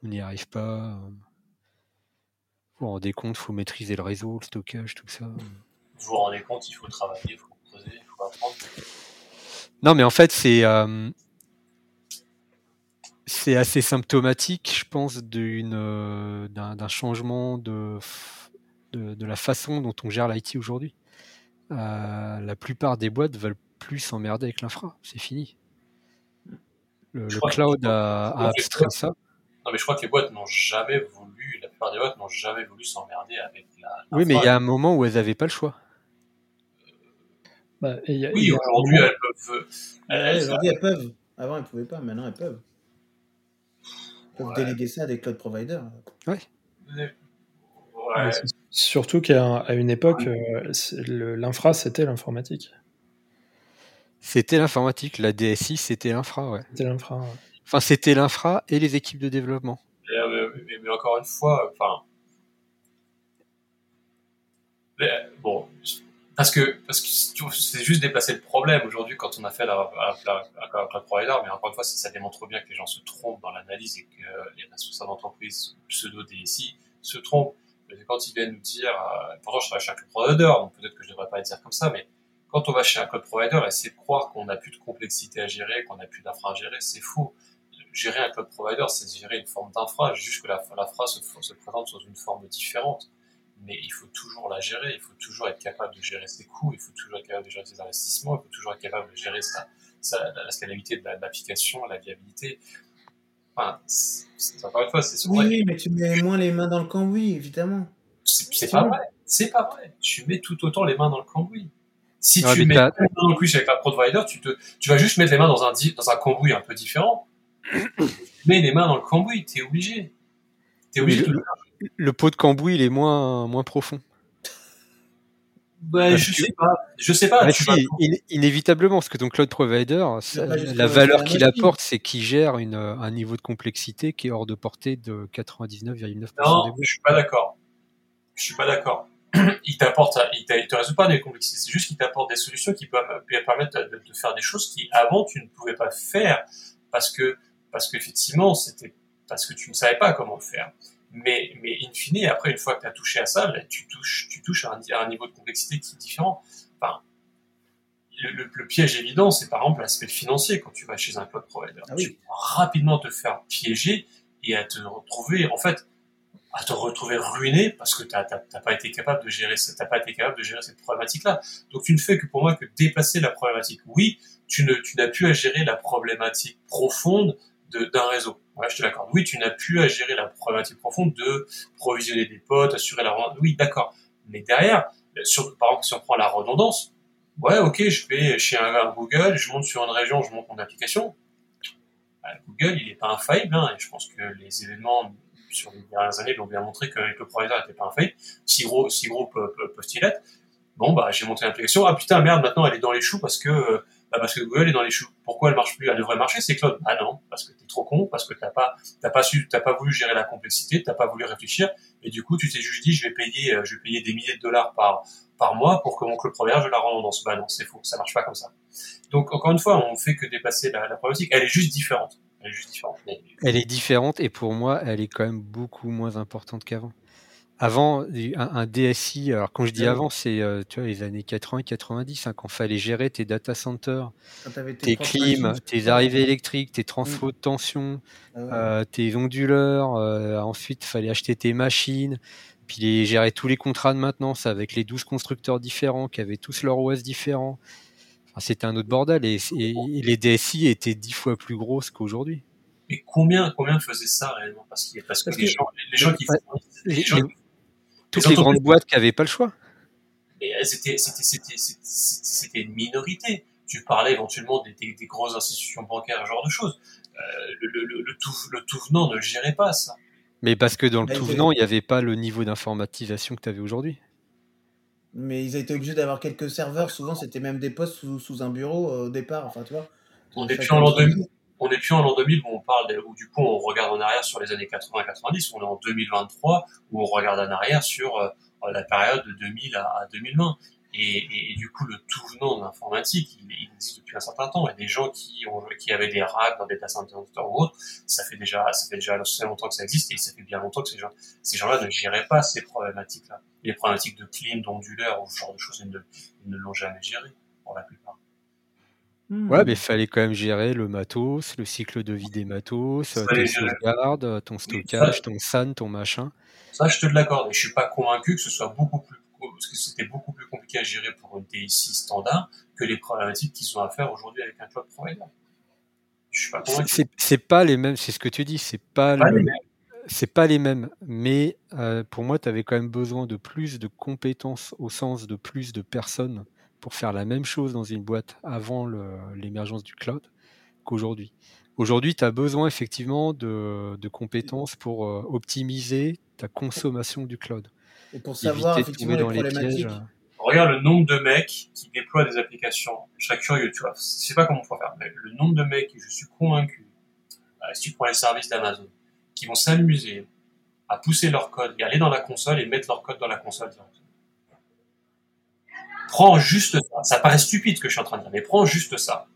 on n'y arrive pas. euh. Vous vous rendez compte, faut maîtriser le réseau, le stockage, tout ça. Vous vous rendez compte, il faut travailler, il faut creuser, il faut apprendre. Non, mais en fait, c'est euh, c'est assez symptomatique, je pense, d'une euh, d'un d'un changement de, f- de de la façon dont on gère l'IT aujourd'hui. Euh, la plupart des boîtes veulent plus s'emmerder avec l'infra, c'est fini. Le, cloud a, a abstrait ça. Non, mais je crois que les boîtes n'ont jamais voulu, la plupart des boîtes n'ont jamais voulu s'emmerder avec la. Oui, mais il y a un moment où elles n'avaient pas le choix. Bah, et il y a- il Oui, aujourd'hui, elles peuvent. Elles- aujourd'hui, elles peuvent. Avant, elles pouvaient pas. Maintenant, elles peuvent. Elles peuvent Ouais. déléguer ça à des cloud providers. Ouais. c'est Surtout qu'à une époque, euh, l'infra, c'était l'informatique. C'était l'informatique, la DSI, c'était l'infra, ouais. C'était l'infra. ouais. Enfin, c'était l'infra et les équipes de développement. Et, euh, mais, mais encore une fois, enfin. mais, bon, parce que parce que c'est juste déplacer le problème aujourd'hui quand on a fait la, la, la, la cloud provider, mais encore une fois, ça, ça démontre bien que les gens se trompent dans l'analyse et que les responsables d'entreprise pseudo DSI se trompent. Quand ils viennent nous dire, euh, pourtant je travaille chez un provider, donc peut-être que je devrais pas le dire comme ça, mais quand on va chez un cloud provider, essayer de croire qu'on n'a plus de complexité à gérer, qu'on n'a plus d'infra à gérer, c'est faux gérer un cloud provider, c'est gérer une forme d'infra, juste que la, l'infra se, se présente sous une forme différente. Mais il faut toujours la gérer, il faut toujours être capable de gérer ses coûts, il faut toujours être capable de gérer ses investissements, il faut toujours être capable de gérer sa, sa, la scalabilité de la- de l'application, la viabilité. Enfin, c'est, c'est- encore une fois, c'est ce Oui, mais tu mets moins les mains dans le cambouis, évidemment. c'est, c'est pas vrai, c'est pas vrai. Tu mets tout autant les mains dans le cambouis. Si Ouais, tu mets mains dans le cambouis avec un provider, tu, te, tu vas juste mettre les mains dans un, dans un cambouis un peu différent. mets les mains dans le cambouis, t'es obligé. T'es obligé de le, pot de cambouis, il est moins, moins profond. Bah, je que- sais pas. Je sais pas. Bah tu si, vas- in- inévitablement, parce que ton cloud provider, ça- pas la valeur la qu'il apporte, c'est qu'il gère une, euh, un niveau de complexité qui est hors de portée de 99,9% des Non, je suis pas d'accord. Je suis pas d'accord. Il t'apporte, il te résout pas des complexités. C'est juste qu'il t'apporte des solutions qui peuvent, peuvent permettre de, de faire des choses qui avant tu ne pouvais pas faire parce que, parce qu'effectivement c'était, parce que tu ne savais pas comment le faire. Mais, mais in fine, après, une fois que tu as touché à ça, là, tu touches, tu touches à un, à un niveau de complexité qui est différent. Enfin, le, le- le piège évident, c'est par exemple l'aspect financier quand tu vas chez un cloud provider. Ah oui. Tu vas rapidement te faire piéger et à te retrouver, en fait, à te retrouver ruiné parce que t'as- t'as pas été capable de gérer ça, t'as pas été capable de gérer cette problématique-là. Donc tu ne fais que pour moi que dépasser la problématique. Oui, tu ne, tu n'as plus à gérer la problématique profonde de- d'un réseau. Ouais, je te l'accorde. Oui, tu n'as plus à gérer la problématique profonde de provisionner des potes, assurer la rend- Oui, d'accord. Mais derrière, sur, par exemple, si on prend la redondance, ouais, ok, je vais chez un, un Google, je monte sur une région, je monte mon application. Bah, Google, il n'est pas infaillible, hein, et je pense que les événements sur les dernières années l'ont bien montré que le provider n'était pas infaillible. Si gros, si gros être Bon, bah, j'ai monté l'application. Ah putain, merde, maintenant elle est dans les choux parce que, euh, bah, parce que Google est dans les choux. Pourquoi elle marche plus? Elle devrait marcher, c'est Cloud. Ah non, parce que t'es trop con, parce que t'as pas, t'as pas su, t'as pas voulu gérer la complexité, t'as pas voulu réfléchir, et du coup, tu t'es juste dit, je vais payer, euh, je vais payer des milliers de dollars par, par mois pour que mon club provider, je la redondance. Bah non, c'est faux, ça marche pas comme ça. Donc, encore une fois, on fait que dépasser la, la problématique. Elle est juste différente. Elle est juste différente. Mais- Elle est différente et pour moi, elle est quand même beaucoup moins importante qu'avant. Avant, un, un DSI, alors quand je dis avant, c'est euh, tu vois, les années 80 et 90, hein, quand fallait gérer tes data centers, tes propres clims, tes arrivées électriques, tes transfos de tension, Ah ouais. euh, tes onduleurs, euh, ensuite il fallait acheter tes machines, puis les, gérer tous les contrats de maintenance avec les 12 constructeurs différents qui avaient tous leur OS différent. Enfin, C'était un autre bordel et, et- et les DSI étaient dix fois plus grosses qu'aujourd'hui. Mais combien, combien faisaient ça réellement? Parce, que les gens, les gens qui les Les- gens- les- toutes les grandes boîtes qui n'avaient pas le choix. mais c'était, une minorité. Tu parlais éventuellement des, des, des grosses institutions bancaires, ce genre de choses. Euh, le, le, le, tout, le tout venant ne gérait pas ça. Mais parce que dans le tout venant, il n'y avait pas le niveau d'informatisation que tu avais aujourd'hui. Mais ils étaient obligés d'avoir quelques serveurs. Souvent, c'était même des postes sous, sous un bureau euh, au départ. Enfin, tu vois. On est plus en l'an 2000. On est plus en l'an 2000 où on parle, de, où du coup on regarde en arrière sur les années 80-90. On est en 2023 où on regarde en arrière sur euh, la période de 2000 à, à 2020. Et, et, et, du coup, le tout venant de l'informatique, il, il, existe depuis un certain temps. A des gens qui, ont, qui avaient des racks dans des data centers ou autres. Ça fait déjà, ça fait déjà assez longtemps que ça existe et ça fait bien longtemps que ces gens, ces gens-là ne géraient pas ces problématiques-là. Les problématiques de clean, d'onduleur ou ce genre de choses, ils ne, ils ne l'ont jamais géré pour la plupart. Mmh. Ouais, mais il fallait quand même gérer le matos, le cycle de vie des matos, tes sauvegardes, ton stockage, ton SAN, ton machin. Ça, je te l'accorde. Et je suis pas convaincu que ce soit beaucoup plus parce que c'était beaucoup plus compliqué à gérer pour une TSI standard que les problématiques qu'ils ont à faire aujourd'hui avec un cloud provider. Je suis pas convaincu. C'est pas les mêmes, c'est ce que tu dis, c'est pas, pas, le, c'est pas les mêmes. Mais euh, pour moi, tu avais quand même besoin de plus de compétences au sens de plus de personnes pour faire la même chose dans une boîte avant l'émergence du cloud qu'aujourd'hui. Aujourd'hui, tu as besoin effectivement de, de compétences pour euh, optimiser ta consommation du cloud. Et pour savoir effectivement les problématiques. Regarde le nombre de mecs qui déploient des applications. Je serais curieux, tu vois. Je sais pas comment on peut faire, mais le nombre de mecs, je suis convaincu, euh, si tu prends les services d'Amazon, qui vont s'amuser à pousser leur code et aller dans la console et mettre leur code dans la console Prends juste ça. Ça paraît stupide ce que je suis en train de dire, mais prends juste ça.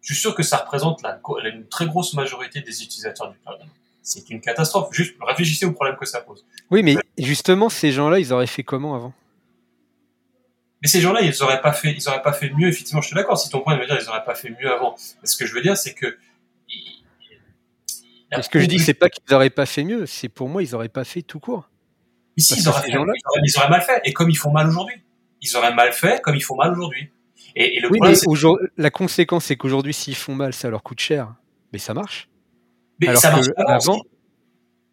Je suis sûr que ça représente la, une très grosse majorité des utilisateurs du cloud c'est une catastrophe. Juste réfléchissez au problème que ça pose. Oui, mais justement, ces gens-là, ils auraient fait comment avant? Mais ces gens-là, ils auraient pas fait, ils auraient pas fait mieux. Effectivement, je suis d'accord. Si ton point de dire, ils auraient pas fait mieux avant. Mais ce que je veux dire, c'est que. Ce que je dis, c'est pas qu'ils auraient pas fait mieux. C'est pour moi, ils auraient pas fait tout court. Ici, ils auraient, fait, ils, auraient, ils auraient mal fait. Et comme ils font mal aujourd'hui, ils auraient mal fait comme ils font mal aujourd'hui. Et, et, le oui, problème, mais la conséquence, c'est qu'aujourd'hui, s'ils font mal, ça leur coûte cher. Mais ça marche. Mais Alors ça marche pas avant,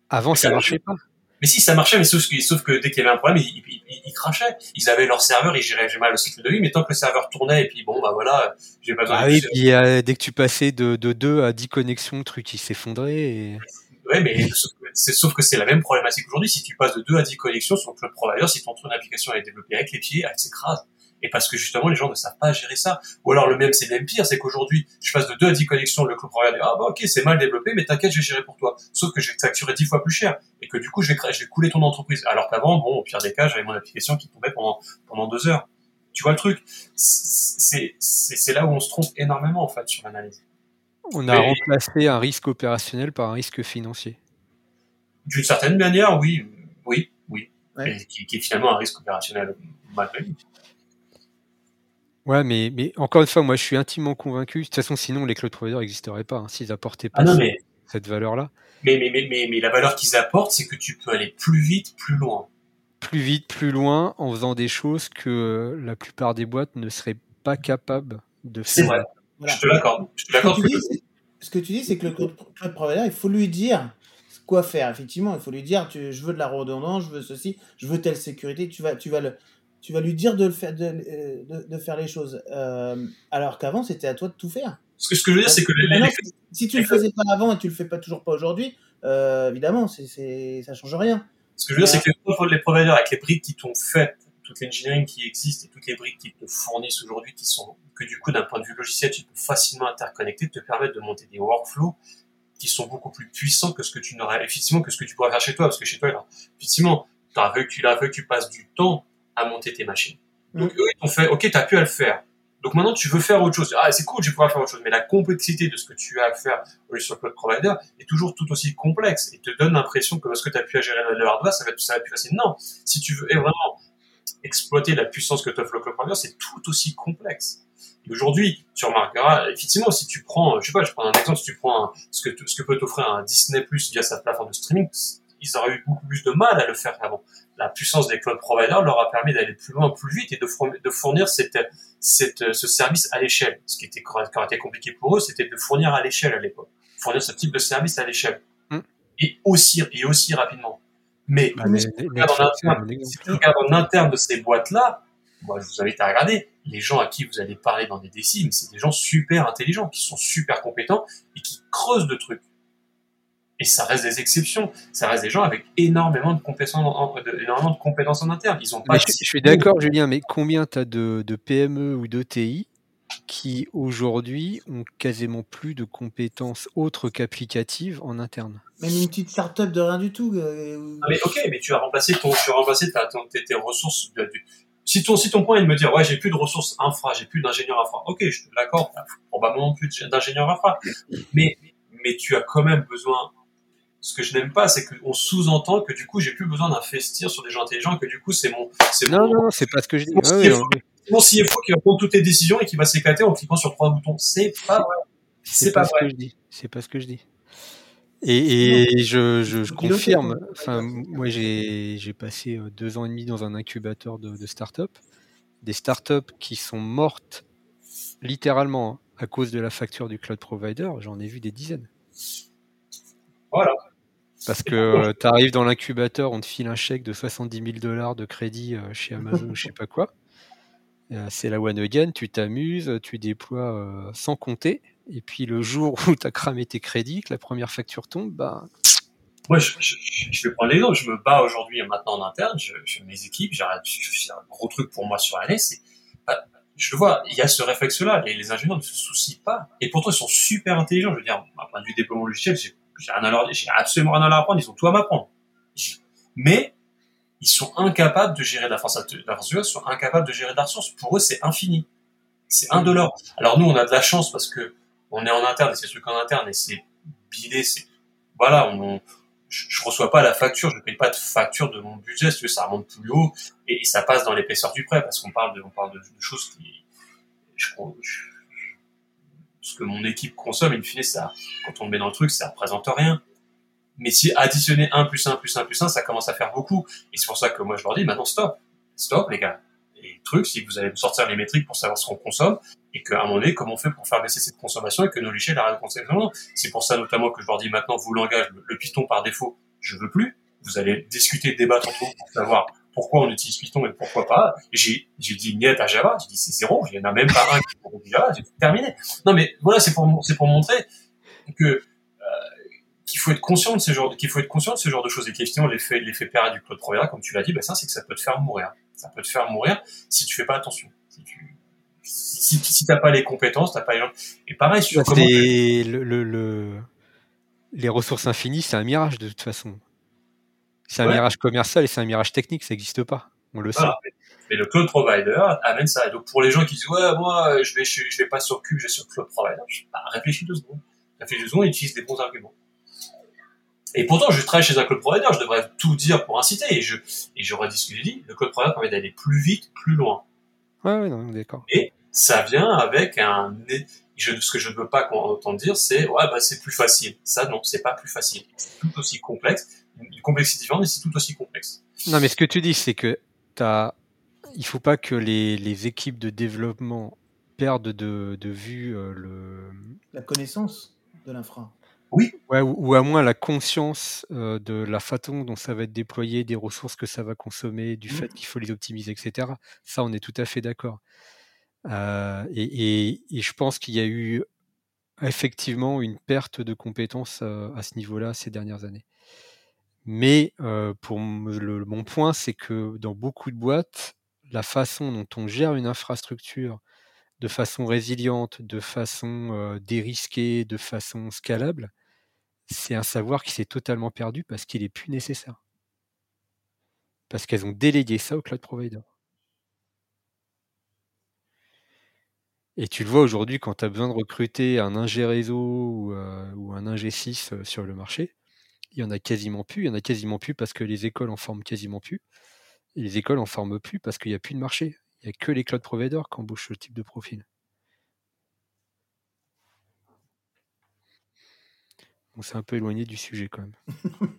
avant ça, ça marchait pas. Mais si, ça marchait, mais sauf que, sauf que dès qu'il y avait un problème, ils, ils, ils, ils, crachaient. Ils avaient leur serveur, ils géraient mal le cycle de vie, mais tant que le serveur tournait, et puis bon, bah voilà, j'ai pas besoin ah de... oui, puis euh, dès que tu passais de, de 2 à 10 connexions, le truc, il s'effondrait. Et... Ouais, mais sauf que c'est la même problématique aujourd'hui. Si tu passes de 2 à 10 connexions sur le provider, si ton tour d'application est développée avec les pieds, elle s'écrase et parce que justement les gens ne savent pas gérer ça. Ou alors le même, c'est même pire, c'est qu'aujourd'hui, je passe de 2 à 10 connexions, le club dit, ah bah ok, c'est mal développé, mais t'inquiète, je vais gérer pour toi. Sauf que je vais te facturer 10 fois plus cher, et que du coup, je vais, je vais couler ton entreprise. Alors qu'avant, bon, au pire des cas, j'avais mon application qui tombait pendant, pendant deux heures. Tu vois le truc? C'est, c'est là où on se trompe énormément, en fait, sur l'analyse. On a mais, remplacé un risque opérationnel par un risque financier. D'une certaine manière, oui, oui, oui. Ouais. Qui, qui, est finalement un risque opérationnel malgré lui. Ouais, mais, mais encore une fois, moi je suis intimement convaincu. De toute façon, sinon les cloud providers n'existeraient pas hein, s'ils apportaient pas ah non, mais, cette valeur-là. Mais, mais, mais, mais, mais la valeur qu'ils apportent, c'est que tu peux aller plus vite, plus loin. Plus vite, plus loin, en faisant des choses que la plupart des boîtes ne seraient pas capables de faire. C'est vrai. Voilà. Je te l'accorde. Ce que tu dis, c'est que le cloud provider, il faut lui dire quoi faire. Effectivement, il faut lui dire, tu, je veux de la redondance, je veux ceci, je veux telle sécurité. Tu vas, tu vas le, tu vas lui dire de, le faire, de, de, de faire les choses. Euh, alors qu'avant, c'était à toi de tout faire. Ce que, ce que je veux dire, c'est que les, les, les, si tu le faisais pas avant et tu le fais pas toujours pas aujourd'hui, euh, évidemment, c'est, c'est, ça change rien. Ce que je veux dire, c'est que les providers, avec les briques qui t'ont fait, toute l'engineering qui existe et toutes les briques qui te fournissent aujourd'hui, qui sont, que du coup, d'un point de vue logiciel, tu peux facilement interconnecter, te permettent de monter des workflows qui sont beaucoup plus puissants que ce que tu n'aurais, effectivement, que ce que tu pourrais faire chez toi, parce que chez toi, là, effectivement, vu tu l'as fait, que tu passes du temps à monter tes machines. Donc, mmh. eux, ils t'ont fait, OK, t'as pu à le faire. Donc maintenant, tu veux faire autre chose. Ah, c'est cool, je vais pouvoir faire autre chose. Mais la complexité de ce que tu as à faire sur le cloud provider est toujours tout aussi complexe et te donne l'impression que parce que tu as pu à gérer le hardware, ça va être, ça va être plus facile. Non. Si tu veux vraiment exploiter la puissance que t'offre le cloud provider, c'est tout aussi complexe. Aujourd'hui, tu remarqueras, effectivement, si tu prends, je sais pas, je prends un exemple, si tu prends un, ce que, ce que peut t'offrir un Disney Plus via sa plateforme de streaming, ils auraient eu beaucoup plus de mal à le faire avant. La puissance des cloud providers leur a permis d'aller plus loin, plus vite et de fournir, de fournir cette, cette, ce service à l'échelle. Ce qui était, compliqué pour eux, c'était de fournir à l'échelle à l'époque. Fournir ce type de service à l'échelle. Mm. Et aussi, et aussi rapidement. Mais, bah, interne, si tu regardes en interne de ces boîtes-là, moi, je vous invite à regarder. Les gens à qui vous allez parler dans des décimes, c'est des gens super intelligents, qui sont super compétents et qui creusent de trucs. Et ça reste des exceptions. Ça reste des gens avec énormément de compétences en, énormément de compétences en interne. Ils ont pas. je, suis d'accord, Julien, mais combien tu as de, de PME ou d'ETI qui aujourd'hui ont quasiment plus de compétences autres qu'applicatives en interne? Même une petite start-up de rien du tout. Euh, ah, mais ok, mais tu as remplacé ton, tu as remplacé ta, tes, ressources. De, si ton, si ton point est de me dire, ouais, j'ai plus de ressources infra, j'ai plus d'ingénieur infra. Ok, je suis d'accord, probablement plus d'ingénieur infra. Mais, mais tu as quand même besoin. Ce que je n'aime pas, c'est qu'on sous-entend que du coup, j'ai plus besoin d'investir sur des gens intelligents, que du coup, c'est mon, c'est non, non, c'est pas ce que je dis. Mon CFO qui va prendre toutes les décisions et qui va s'éclater en cliquant sur trois boutons. C'est pas vrai. C'est pas, ce que je dis. C'est pas ce que je dis. Et, je, je, confirme. Enfin, moi, j'ai passé euh, deux ans et demi dans un incubateur de, de start-up. Des start-up qui sont mortes littéralement hein, à cause de la facture du cloud provider. J'en ai vu des dizaines. Voilà. Parce que euh, tu arrives dans l'incubateur, on te file un chèque de 70 000 dollars de crédit euh, chez Amazon ou je sais pas quoi. Euh, c'est la one again, tu t'amuses, tu déploies sans compter. Et puis le jour où tu as cramé tes crédits, que la première facture tombe, bah. Moi, je, vais prendre l'exemple. Je me bats aujourd'hui maintenant en interne. Je, fais mes équipes. J'arrête. C'est un gros truc pour moi sur l'année. C'est, bah, je vois, il y a ce réflexe-là. Les, les ingénieurs ne se soucient pas. Et pourtant, ils sont super intelligents. Je veux dire, d'un point de vue déploiement logiciel, j'ai, j'ai rien à leur, j'ai absolument rien à leur apprendre. Ils ont tout à m'apprendre. Mais ils sont incapables de gérer de la force ils sont incapables de gérer de la ressource. Pour eux, c'est infini. C'est un dollar. Alors nous, on a de la chance parce que on est en interne et c'est ce truc en interne et c'est bidé, c'est, voilà, on, je, reçois pas la facture, je paye pas de facture de mon budget, si ça remonte plus haut et, ça passe dans l'épaisseur du prêt parce qu'on parle de, on parle de, choses qui, je, que mon équipe consomme, in fine, ça, quand on le met dans le truc, ça représente rien. Mais si additionner 1 plus 1 plus 1 plus 1, ça commence à faire beaucoup. Et c'est pour ça que moi je leur dis, maintenant stop. Stop les gars. Et le truc, si vous allez me sortir les métriques pour savoir ce qu'on consomme, et qu'à un moment donné, comment on fait pour faire baisser cette consommation et que nos arrêtent de consommer C'est pour ça notamment que je leur dis maintenant, vous langage, le Python par défaut, je veux plus. Vous allez discuter, débattre entre vous pour savoir pourquoi on utilise Python et pourquoi pas. J'ai, j'ai dit niet à Java, j'ai dit c'est zéro, il n'y en a même pas un qui dit Java, j'ai terminé. Non mais voilà, c'est pour, c'est pour montrer que qu'il faut être conscient de ce genre, qu'il faut être conscient de ce genre de choses et qu'effectivement l'effet, l'effet pérenne du cloud provider, comme tu l'as dit, bah ça, c'est que ça peut te faire mourir. Ça peut te faire mourir si tu fais pas attention. Si tu, si, si t'as pas les compétences, t'as pas les gens. Et pareil, sur comment le, le, le, les ressources infinies, c'est un mirage de toute façon. C'est un mirage commercial et c'est un mirage technique, ça n'existe pas. On le sait. Mais le cloud provider amène ça. Et donc pour les gens qui disent ouais moi je vais je vais pas sur Cube, je vais sur cloud provider, bah, réfléchis deux secondes. Réfléchis deux secondes et utilise des bons arguments. Et pourtant, je travaille chez un cloud provider, je devrais tout dire pour inciter. Et je, et ce que j'ai dit, le cloud provider permet d'aller plus vite, plus loin. Ouais, ouais, non, d'accord. Et ça vient avec un, je, ce que je ne veux pas entendre dire, c'est, ouais, bah, c'est plus facile. Ça, non, c'est pas plus facile. C'est tout aussi complexe. Une complexité différente, mais c'est tout aussi complexe. Non, mais ce que tu dis, c'est que t'as, il faut pas que les, les équipes de développement perdent de, de vue euh, le... La connaissance de l'infra. Oui. ou, à moins la conscience euh, de la façon dont ça va être déployé, des ressources que ça va consommer, du mmh. fait qu'il faut les optimiser, etc. Ça, on est tout à fait d'accord. Euh, et, je pense qu'il y a eu effectivement une perte de compétences euh, à ce niveau-là ces dernières années. Mais pour le, mon point, c'est que dans beaucoup de boîtes, la façon dont on gère une infrastructure de façon résiliente, de façon dérisquée, de façon scalable, c'est un savoir qui s'est totalement perdu parce qu'il est plus nécessaire. Parce qu'elles ont délégué ça au cloud provider. Et tu le vois aujourd'hui quand tu as besoin de recruter un ingé réseau ou, euh, un ingé 6 euh, sur le marché, il y en a quasiment plus. Il y en a quasiment plus parce que les écoles en forment quasiment plus. Et les écoles en forment plus parce qu'il n'y a plus de marché. Il n'y a que les cloud providers qui embauchent ce type de profil. on s'est un peu éloigné du sujet quand même.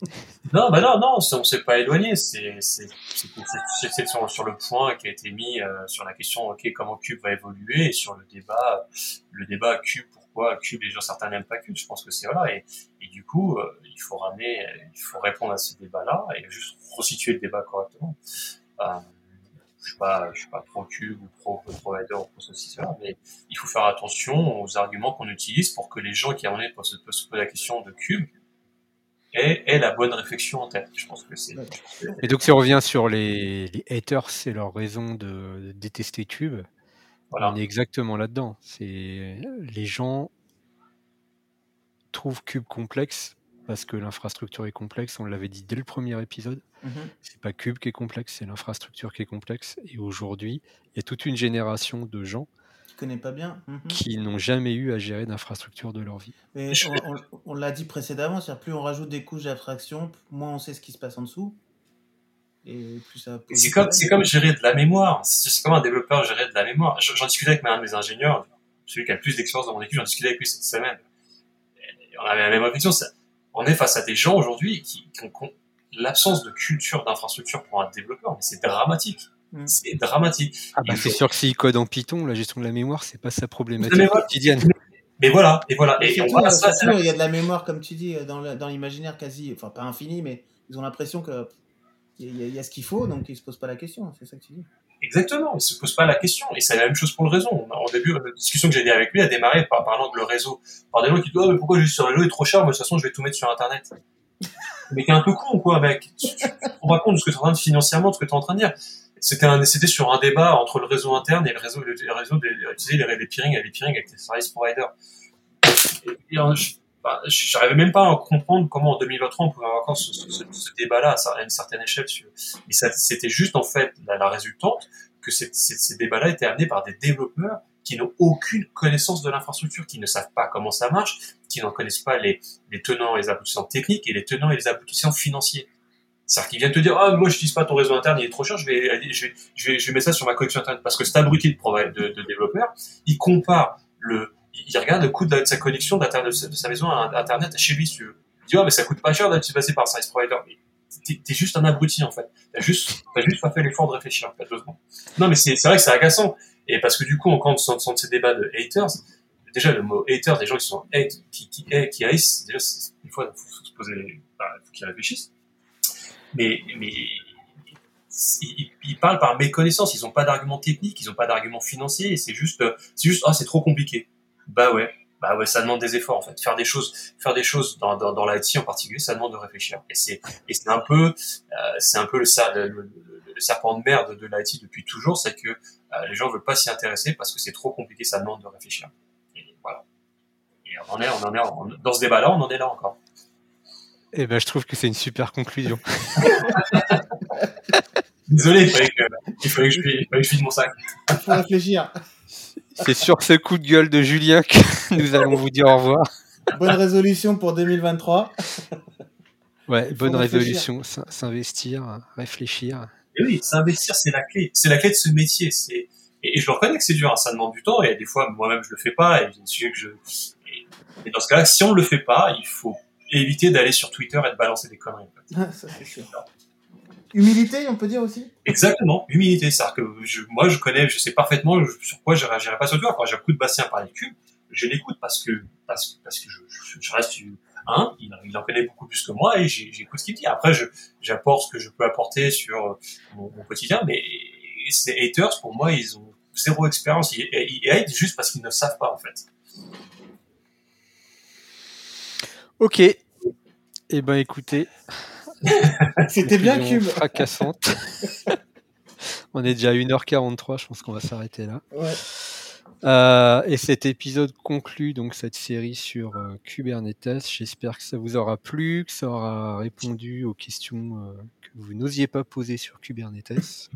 non, bah non, non, on s'est pas éloigné. C'est sur, sur, le point qui a été mis euh, sur la question, ok, comment Cube va évoluer et sur le débat, le débat Cube, pourquoi Cube, les gens certains n'aiment pas Cube. Je pense que c'est voilà. Et, et, du coup, euh, il faut ramener, il faut répondre à ce débat-là et juste resituer le débat correctement. Euh, je suis pas, je suis pas pro cube ou pro provider ou pro ceci cela, mais il faut faire attention aux arguments qu'on utilise pour que les gens qui à donné se posent la question de cube aient, aient, la bonne réflexion en tête. Je pense que c'est. Et donc, si on revient sur les, les haters, c'est leur raison de, de détester cube. Voilà. On est exactement là-dedans. C'est les gens trouvent cube complexe parce que l'infrastructure est complexe. On l'avait dit dès le premier épisode. Mm -hmm. C'est pas Cube qui est complexe, c'est l'infrastructure qui est complexe. Et aujourd'hui, il y a toute une génération de gens pas bien, mm -hmm. qui n'ont jamais eu à gérer d'infrastructure de leur vie. Mais on, on, on l'a dit précédemment, c'est-à-dire plus on rajoute des couches d'abstraction, moins on sait ce qui se passe en dessous. Et plus ça. C'est comme, c'est comme gérer de la mémoire. C'est comme un développeur gérer de la mémoire. J'en discutais avec un de mes ingénieurs, celui qui a le plus d'expérience dans mon équipe, j'en discutais avec lui cette semaine. Et on avait la même réflexion on est face à des gens aujourd'hui qui, qui, ont, l'absence de culture d'infrastructure pour un développeur, mais c'est dramatique. Mm. C'est dramatique. Ah bah c'est faut... sûr que s'il code en Python, la gestion de la mémoire, c'est pas sa problématique quotidienne. Mais voilà, et voilà. Et, et surtout, on ça, surtout, il y a de la mémoire, comme tu dis, dans l'imaginaire quasi, enfin pas infini, mais ils ont l'impression que il y, y, a ce qu'il faut, donc ils se posent pas la question. C'est ça que tu dis. Exactement, ils se posent pas la question. Et c'est la même chose pour le réseau. Au début, la discussion que j'ai avec lui a démarré par parlant de le réseau. Par des gens qui disent, oh, mais pourquoi juste ce réseau est trop cher, mais de toute façon, je vais tout mettre sur Internet. mais t'es un peu con, quoi, mec. Tu, tu te rends pas compte de ce que t'es en train de financièrement, de ce que t'es en train de dire. C'était sur un débat entre le réseau interne et le réseau, le, le réseau des, les, les peering et les peering avec les service providers. Et, et, je, bah, j'arrivais même pas à comprendre comment en 2023 on pouvait avoir encore ce, débat-là à une certaine échelle. Mais c'était juste en fait la, résultante que ces, débats-là étaient amenés par des développeurs qui n'ont aucune connaissance de l'infrastructure, qui ne savent pas comment ça marche, qui n'en connaissent pas les, tenants et les aboutissants techniques et les tenants et les aboutissants financiers. C'est-à-dire qu'ils viennent te dire, ah, moi, je n'utilise pas ton réseau interne, il est trop cher, je vais, je vais, je vais, je vais mettre ça sur ma connexion internet. Parce que cet abruti de, de, de développeur, il compare le, il regarde le coût de, sa connexion de sa maison à Internet chez lui, si tu veux. Il dit, oh, mais ça coûte pas cher d'être passé par un service provider. Mais t'es, juste un abruti, en fait. T'as juste, juste pas fait l'effort de réfléchir. Non, mais c'est, c'est vrai que c'est agaçant. Et parce que du coup, quand on sent ces débats de haters, déjà, le mot haters, des gens qui sont hate, qui, qui, qui haïssent, déjà, des fois, il faut, se poser, bah, faut qu'ils réfléchissent. Mais, ils, parlent par méconnaissance, ils n'ont pas d'arguments techniques, ils n'ont pas d'arguments financiers, et c'est juste, c'est juste, ah, oh, c'est trop compliqué. Bah ouais, bah ouais, ça demande des efforts en fait. Faire des choses, faire des choses dans, dans, dans l'IT en particulier, ça demande de réfléchir. Et c'est et c'est un peu, euh, c'est un peu le, le, le, le, serpent de mer de, de l'IT depuis toujours, c'est que euh, les gens veulent pas s'y intéresser parce que c'est trop compliqué, ça demande de réfléchir. Et voilà. Et on en est, on en est on, dans ce débat-là, on en est là encore. Eh ben, je trouve que c'est une super conclusion. Désolé, il fallait que, il fallait que je, il fallait que je vide mon sac. Il faut réfléchir. C'est sur ce coup de gueule de Julien que nous allons vous dire au revoir. Bonne résolution pour 2023. Ouais, bonne résolution, s'investir, réfléchir. Et oui, s'investir, c'est la clé. C'est la clé de ce métier. C'est et, je le reconnais que c'est dur, hein, ça demande du temps. Et des fois, moi-même, je le fais pas. Et je que je. Et, dans ce cas-là, si on le fait pas, il faut éviter d'aller sur Twitter et de balancer des conneries. Fait. ça c'est sûr. Humilité, on peut dire aussi Exactement, humilité. C'est-à-dire que je, moi, je connais, je sais parfaitement sur quoi je réagirais pas sur Twitter. Quand j'écoute Bastien parler de cube, je l'écoute parce que, parce, parce que je, je, je reste un, il, il, en connaît beaucoup plus que moi et j'écoute ce qu'il dit. Après, j'apporte ce que je peux apporter sur mon, mon quotidien, mais ces haters, pour moi, ils ont zéro expérience. Ils, ils hatent juste parce qu'ils ne savent pas, en fait. Ok. Eh ben, écoutez, C'était bien Cube. Fracassante. on est déjà à 1h43, je pense qu'on va s'arrêter là. Ouais. Euh, et cet épisode conclut donc cette série sur euh, Kubernetes. J'espère que ça vous aura plu, que ça aura répondu aux questions euh, que vous n'osiez pas poser sur Kubernetes.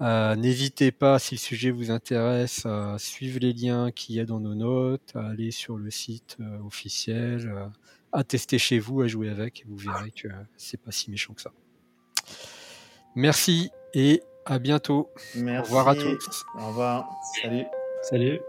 N'hésitez pas, si le sujet vous intéresse, à suivre les liens qu'il y a dans nos notes, à aller sur le site officiel, à tester chez vous, à jouer avec, et vous verrez que c'est pas si méchant que ça. Merci et à bientôt. Merci. Au revoir à tous. Au revoir. Salut. Salut.